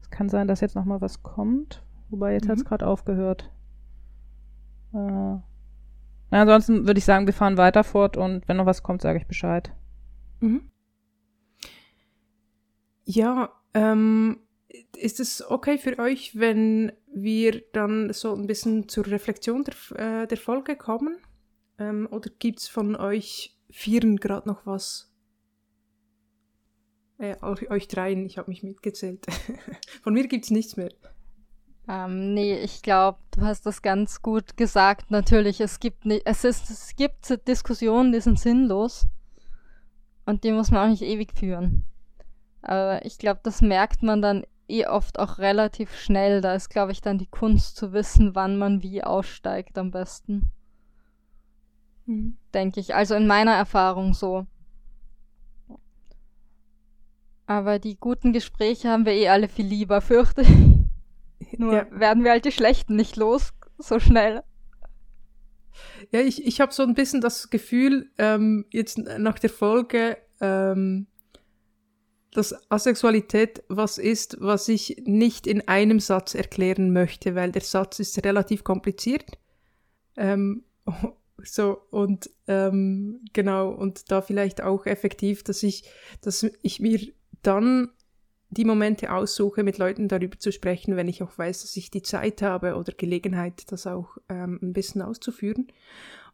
es kann sein, dass jetzt noch mal was kommt. Wobei jetzt mhm. hat es gerade aufgehört. Äh, na, ansonsten würde ich sagen, wir fahren weiter fort und wenn noch was kommt, sage ich Bescheid. Mhm. Ja, ähm, ist es okay für euch, wenn wir dann so ein bisschen zur Reflexion der, äh, der Folge kommen? Ähm, oder gibt es von euch Vieren gerade noch was? Äh, euch dreien, ich habe mich mitgezählt. von mir gibt es nichts mehr. Ähm, nee, ich glaube, du hast das ganz gut gesagt. Natürlich, es gibt es ist, es gibt Diskussionen, die sind sinnlos. Und die muss man auch nicht ewig führen. Aber ich glaube, das merkt man dann eh oft auch relativ schnell. Da ist, glaube ich, dann die Kunst zu wissen, wann man wie aussteigt am besten. Mhm. Denke ich. Also in meiner Erfahrung so. Aber die guten Gespräche haben wir eh alle viel lieber, fürchte ich. Nur ja. werden wir halt die schlechten nicht los so schnell. Ja, ich, ich habe so ein bisschen das Gefühl, ähm, jetzt nach der Folge, ähm, dass Asexualität was ist, was ich nicht in einem Satz erklären möchte, weil der Satz ist relativ kompliziert. Ähm, so, und ähm, genau, und da vielleicht auch effektiv, dass ich, dass ich mir dann die Momente aussuche, mit Leuten darüber zu sprechen, wenn ich auch weiß, dass ich die Zeit habe oder Gelegenheit, das auch ähm, ein bisschen auszuführen.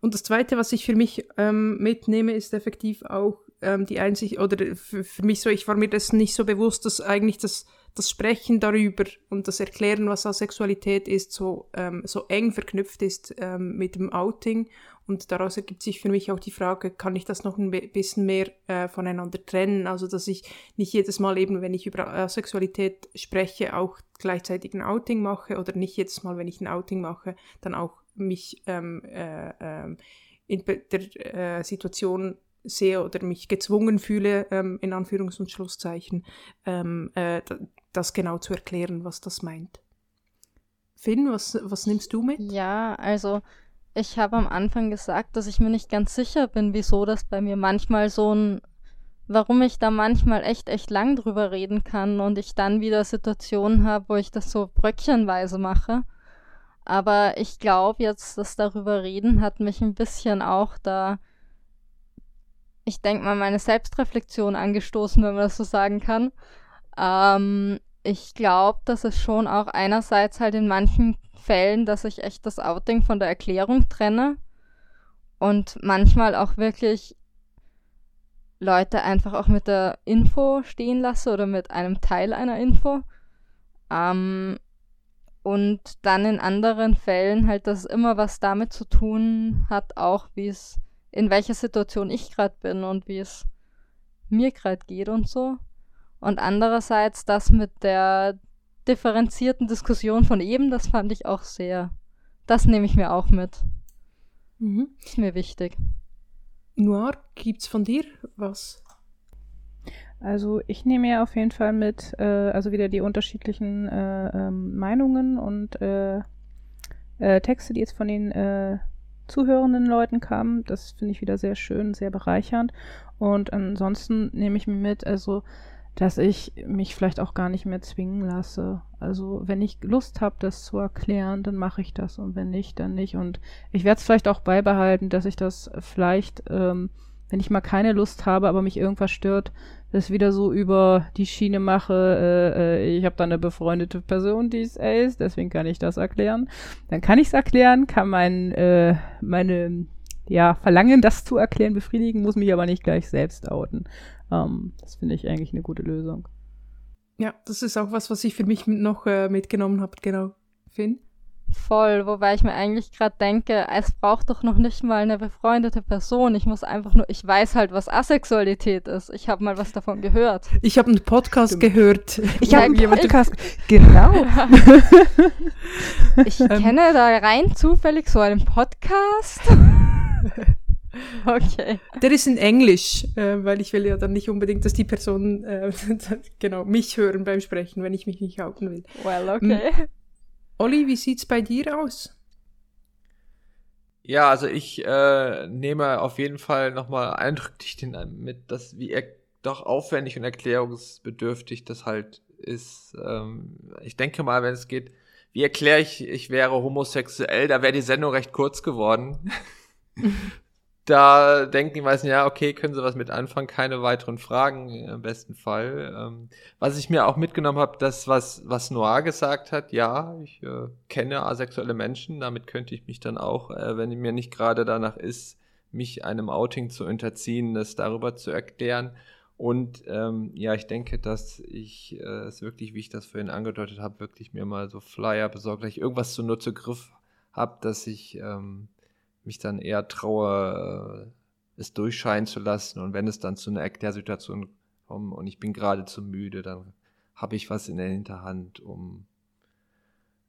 Und das Zweite, was ich für mich ähm, mitnehme, ist effektiv auch ähm, die einzig oder für, für, mich so, ich war mir das nicht so bewusst, dass eigentlich das, das Sprechen darüber und das Erklären, was Asexualität ist, so, ähm, so eng verknüpft ist ähm, mit dem Outing. Und daraus ergibt sich für mich auch die Frage, kann ich das noch ein bisschen mehr äh, voneinander trennen? Also, dass ich nicht jedes Mal eben, wenn ich über Asexualität spreche, auch gleichzeitig ein Outing mache oder nicht jedes Mal, wenn ich ein Outing mache, dann auch mich ähm, äh, äh, in der Situation sehe oder mich gezwungen fühle, ähm, in Anführungs- und Schlusszeichen, ähm, äh, das genau zu erklären, was das meint. Finn, was, was nimmst du mit? Ja, also ich habe am Anfang gesagt, dass ich mir nicht ganz sicher bin, wieso das bei mir manchmal so ein, warum ich da manchmal echt, echt lang drüber reden kann und ich dann wieder Situationen habe, wo ich das so bröckchenweise mache. Aber ich glaube jetzt, das darüber reden hat mich ein bisschen auch da ich denke mal, meine Selbstreflexion angestoßen, wenn man das so sagen kann. Ähm, ich glaube, dass es schon auch einerseits halt in manchen Fällen, dass ich echt das Outing von der Erklärung trenne und manchmal auch wirklich Leute einfach auch mit der Info stehen lasse oder mit einem Teil einer Info. Ähm, und dann in anderen Fällen halt, dass es immer was damit zu tun hat, auch wie es in welcher Situation ich gerade bin und wie es mir gerade geht und so. Und andererseits das mit der differenzierten Diskussion von eben, das fand ich auch sehr. Das nehme ich mir auch mit. Mhm. Ist mir wichtig. Noir, gibt's von dir was? Also ich nehme ja auf jeden Fall mit, äh, also wieder die unterschiedlichen äh, ähm, Meinungen und äh, äh Texte, die jetzt von den äh, zuhörenden Leuten kam. Das finde ich wieder sehr schön, sehr bereichernd. Und ansonsten nehme ich mir mit, also, dass ich mich vielleicht auch gar nicht mehr zwingen lasse. Also, wenn ich Lust habe, das zu erklären, dann mache ich das. Und wenn nicht, dann nicht. Und ich werde es vielleicht auch beibehalten, dass ich das vielleicht, ähm, wenn ich mal keine Lust habe, aber mich irgendwas stört, das wieder so über die Schiene mache, äh, äh, ich habe da eine befreundete Person, die ist Ace, deswegen kann ich das erklären. Dann kann ich es erklären, kann mein, äh, meine ja, Verlangen, das zu erklären, befriedigen, muss mich aber nicht gleich selbst outen. Ähm, das finde ich eigentlich eine gute Lösung. Ja, das ist auch was, was ich für mich noch äh, mitgenommen habe, genau. Finn? Voll, wobei ich mir eigentlich gerade denke, es braucht doch noch nicht mal eine befreundete Person. Ich muss einfach nur, ich weiß halt, was Asexualität ist. Ich habe mal was davon gehört. Ich habe einen Podcast Stimmt. gehört. Ich habe einen Podcast. genau. ich ähm. kenne da rein zufällig so einen Podcast. okay. Der ist in Englisch, äh, weil ich will ja dann nicht unbedingt, dass die Person äh, genau mich hören beim Sprechen, wenn ich mich nicht outen will. Well, okay. Olli, wie sieht's bei dir aus? Ja, also ich äh, nehme auf jeden Fall nochmal eindrücklich den mit, dass wie er doch aufwendig und erklärungsbedürftig das halt ist. Ähm, ich denke mal, wenn es geht, wie erkläre ich, ich wäre homosexuell, da wäre die Sendung recht kurz geworden. da denken die meisten, ja, okay, können sie was mit anfangen, keine weiteren Fragen im besten Fall. Ähm, was ich mir auch mitgenommen habe, das, was, was Noir gesagt hat, ja, ich äh, kenne asexuelle Menschen, damit könnte ich mich dann auch, äh, wenn mir nicht gerade danach ist, mich einem Outing zu unterziehen, das darüber zu erklären. Und ähm, ja, ich denke, dass ich äh, es wirklich, wie ich das vorhin angedeutet habe, wirklich mir mal so Flyer besorgt, dass ich irgendwas zu Nutze Griff habe, dass ich ähm, mich dann eher traue, äh, es durchscheinen zu lassen. Und wenn es dann zu einer Erklärsituation kommt und ich bin gerade zu müde, dann habe ich was in der Hinterhand, um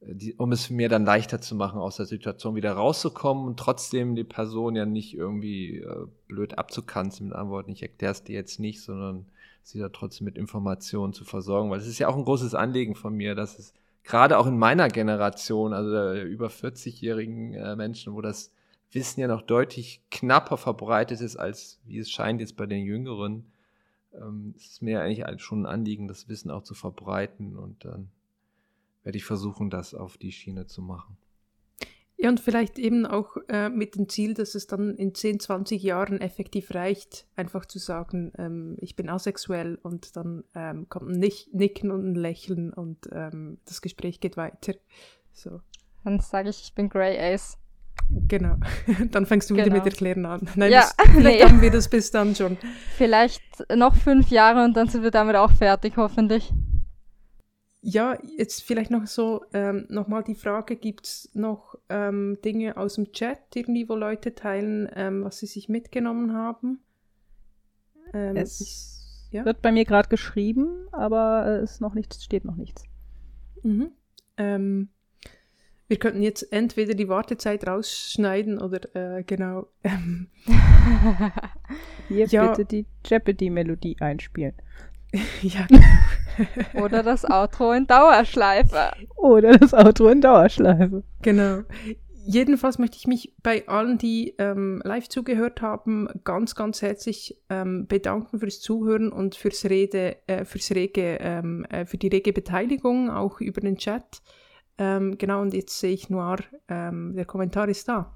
die, um es mir dann leichter zu machen, aus der Situation wieder rauszukommen und trotzdem die Person ja nicht irgendwie äh, blöd abzukanzen mit Antworten, ich erkläre es dir jetzt nicht, sondern sie da trotzdem mit Informationen zu versorgen, weil es ist ja auch ein großes Anliegen von mir, dass es gerade auch in meiner Generation, also der über 40-jährigen äh, Menschen, wo das Wissen ja noch deutlich knapper verbreitet ist, als wie es scheint jetzt bei den Jüngeren, ähm, es ist mir eigentlich schon ein Anliegen, das Wissen auch zu verbreiten und dann werde ich versuchen, das auf die Schiene zu machen. Ja, und vielleicht eben auch äh, mit dem Ziel, dass es dann in 10, 20 Jahren effektiv reicht, einfach zu sagen, ähm, ich bin asexuell und dann ähm, kommt ein Nicken und ein Lächeln und ähm, das Gespräch geht weiter. So. Dann sage ich, ich bin Grey Ace. Genau. Dann fängst du genau. wieder mit Erklären an. Nein, ja, das, vielleicht nee. haben wir das bis dann schon. Vielleicht noch fünf Jahre und dann sind wir damit auch fertig, hoffentlich. Ja, jetzt vielleicht noch so ähm, nochmal die Frage, gibt es noch ähm, Dinge aus dem Chat, irgendwie, wo Leute teilen, ähm, was sie sich mitgenommen haben? Ähm, es ich, ja? wird bei mir gerade geschrieben, aber es noch nichts, steht noch nichts. Mhm. Wir könnten jetzt entweder die Wartezeit rausschneiden oder äh, genau. Ähm, Hier ja. bitte die Jeopardy-Melodie einspielen. ja, Oder das Outro in Dauerschleife. Oder das Outro in Dauerschleife. Genau. Jedenfalls möchte ich mich bei allen, die ähm, live zugehört haben, ganz, ganz herzlich ähm, bedanken fürs Zuhören und fürs Rede, äh, fürs rege, ähm, äh, für die rege Beteiligung, auch über den Chat. Ähm, genau, und jetzt sehe ich Noir, ähm, der Kommentar ist da.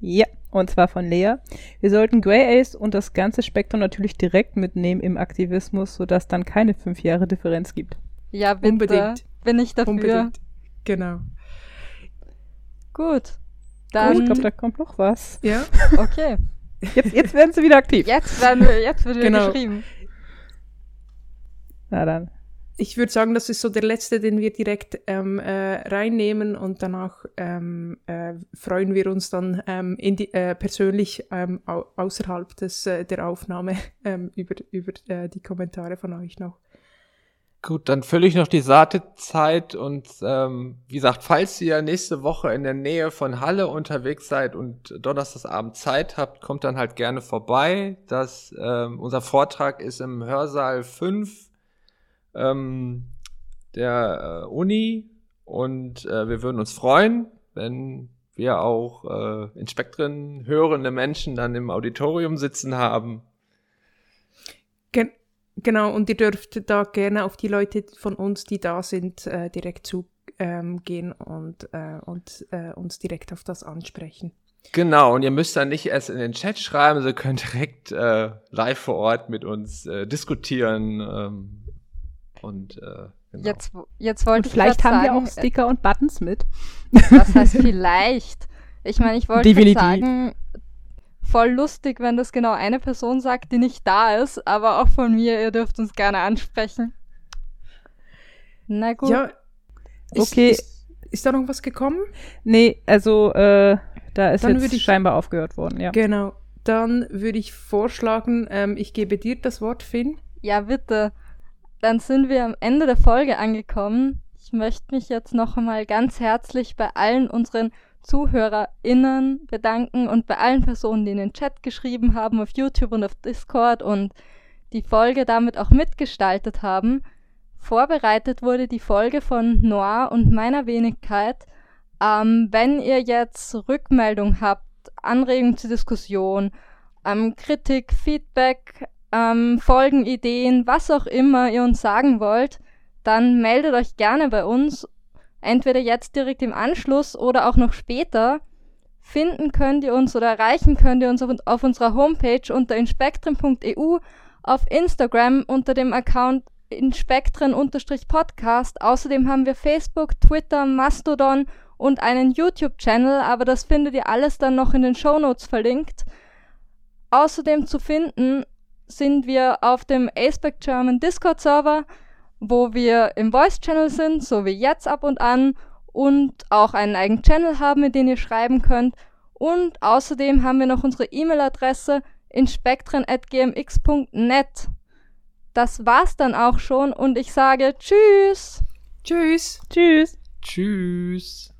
Ja, und zwar von Lea. Wir sollten Grey Ace und das ganze Spektrum natürlich direkt mitnehmen im Aktivismus, sodass dann keine fünf Jahre Differenz gibt. Ja, bitte. Unbedingt. Bin ich dafür. Unbedingt. Genau. Gut. Dann. Gut, ich glaube, da kommt noch was. Ja. Okay. Jetzt, jetzt werden sie wieder aktiv. Jetzt werden wir, jetzt wird genau. geschrieben. Na dann ich würde sagen, das ist so der letzte, den wir direkt ähm, äh, reinnehmen und danach ähm, äh, freuen wir uns dann ähm, die, äh, persönlich ähm, au außerhalb des, äh, der Aufnahme ähm, über, über äh, die Kommentare von euch noch. Gut, dann fülle ich noch die Saatezeit und ähm, wie gesagt, falls ihr nächste Woche in der Nähe von Halle unterwegs seid und Donnerstagsabend Zeit habt, kommt dann halt gerne vorbei. Das, ähm, unser Vortrag ist im Hörsaal 5 ähm, der äh, Uni und äh, wir würden uns freuen, wenn wir auch äh, in Spektren hörende Menschen dann im Auditorium sitzen haben. Gen genau, und ihr dürft da gerne auf die Leute von uns, die da sind, äh, direkt zugehen ähm, und, äh, und äh, uns direkt auf das ansprechen. Genau, und ihr müsst dann nicht erst in den Chat schreiben, ihr könnt direkt äh, live vor Ort mit uns diskutieren. Ähm, und äh, genau. jetzt, jetzt wollte und ich Vielleicht haben sagen, wir auch Sticker und Buttons mit. Was heißt vielleicht? Ich meine, ich wollte sagen, voll lustig, wenn das genau eine Person sagt, die nicht da ist, aber auch von mir, ihr dürft uns gerne ansprechen. Na gut. Ja, okay. Ist, ist, ist da noch was gekommen? Nee, also äh, da ist Dann jetzt ich, scheinbar aufgehört worden, ja. Genau. Dann würde ich vorschlagen, ähm, ich gebe dir das Wort, Finn. Ja, bitte dann sind wir am Ende der Folge angekommen. Ich möchte mich jetzt noch einmal ganz herzlich bei allen unseren ZuhörerInnen bedanken und bei allen Personen, die in den Chat geschrieben haben, auf YouTube und auf Discord und die Folge damit auch mitgestaltet haben. Vorbereitet wurde die Folge von Noir und meiner Wenigkeit. Ähm, wenn ihr jetzt Rückmeldung habt Anregungen zur Diskussion, ähm, Kritik, Feedback, ähm, Folgenideen, was auch immer ihr uns sagen wollt, dann meldet euch gerne bei uns. Entweder jetzt direkt im Anschluss oder auch noch später. Finden könnt ihr uns oder erreichen könnt ihr uns auf, auf unserer Homepage unter inspektren.eu, auf Instagram unter dem Account inspektren-podcast. Außerdem haben wir Facebook, Twitter, Mastodon und einen YouTube-Channel, aber das findet ihr alles dann noch in den Shownotes verlinkt. Außerdem zu finden sind wir auf dem Aspect German Discord-Server, wo wir im Voice-Channel sind, so wie jetzt ab und an, und auch einen eigenen Channel haben, mit dem ihr schreiben könnt. Und außerdem haben wir noch unsere E-Mail-Adresse inspektren.gmx.net. Das war's dann auch schon und ich sage Tschüss. Tschüss. Tschüss. Tschüss.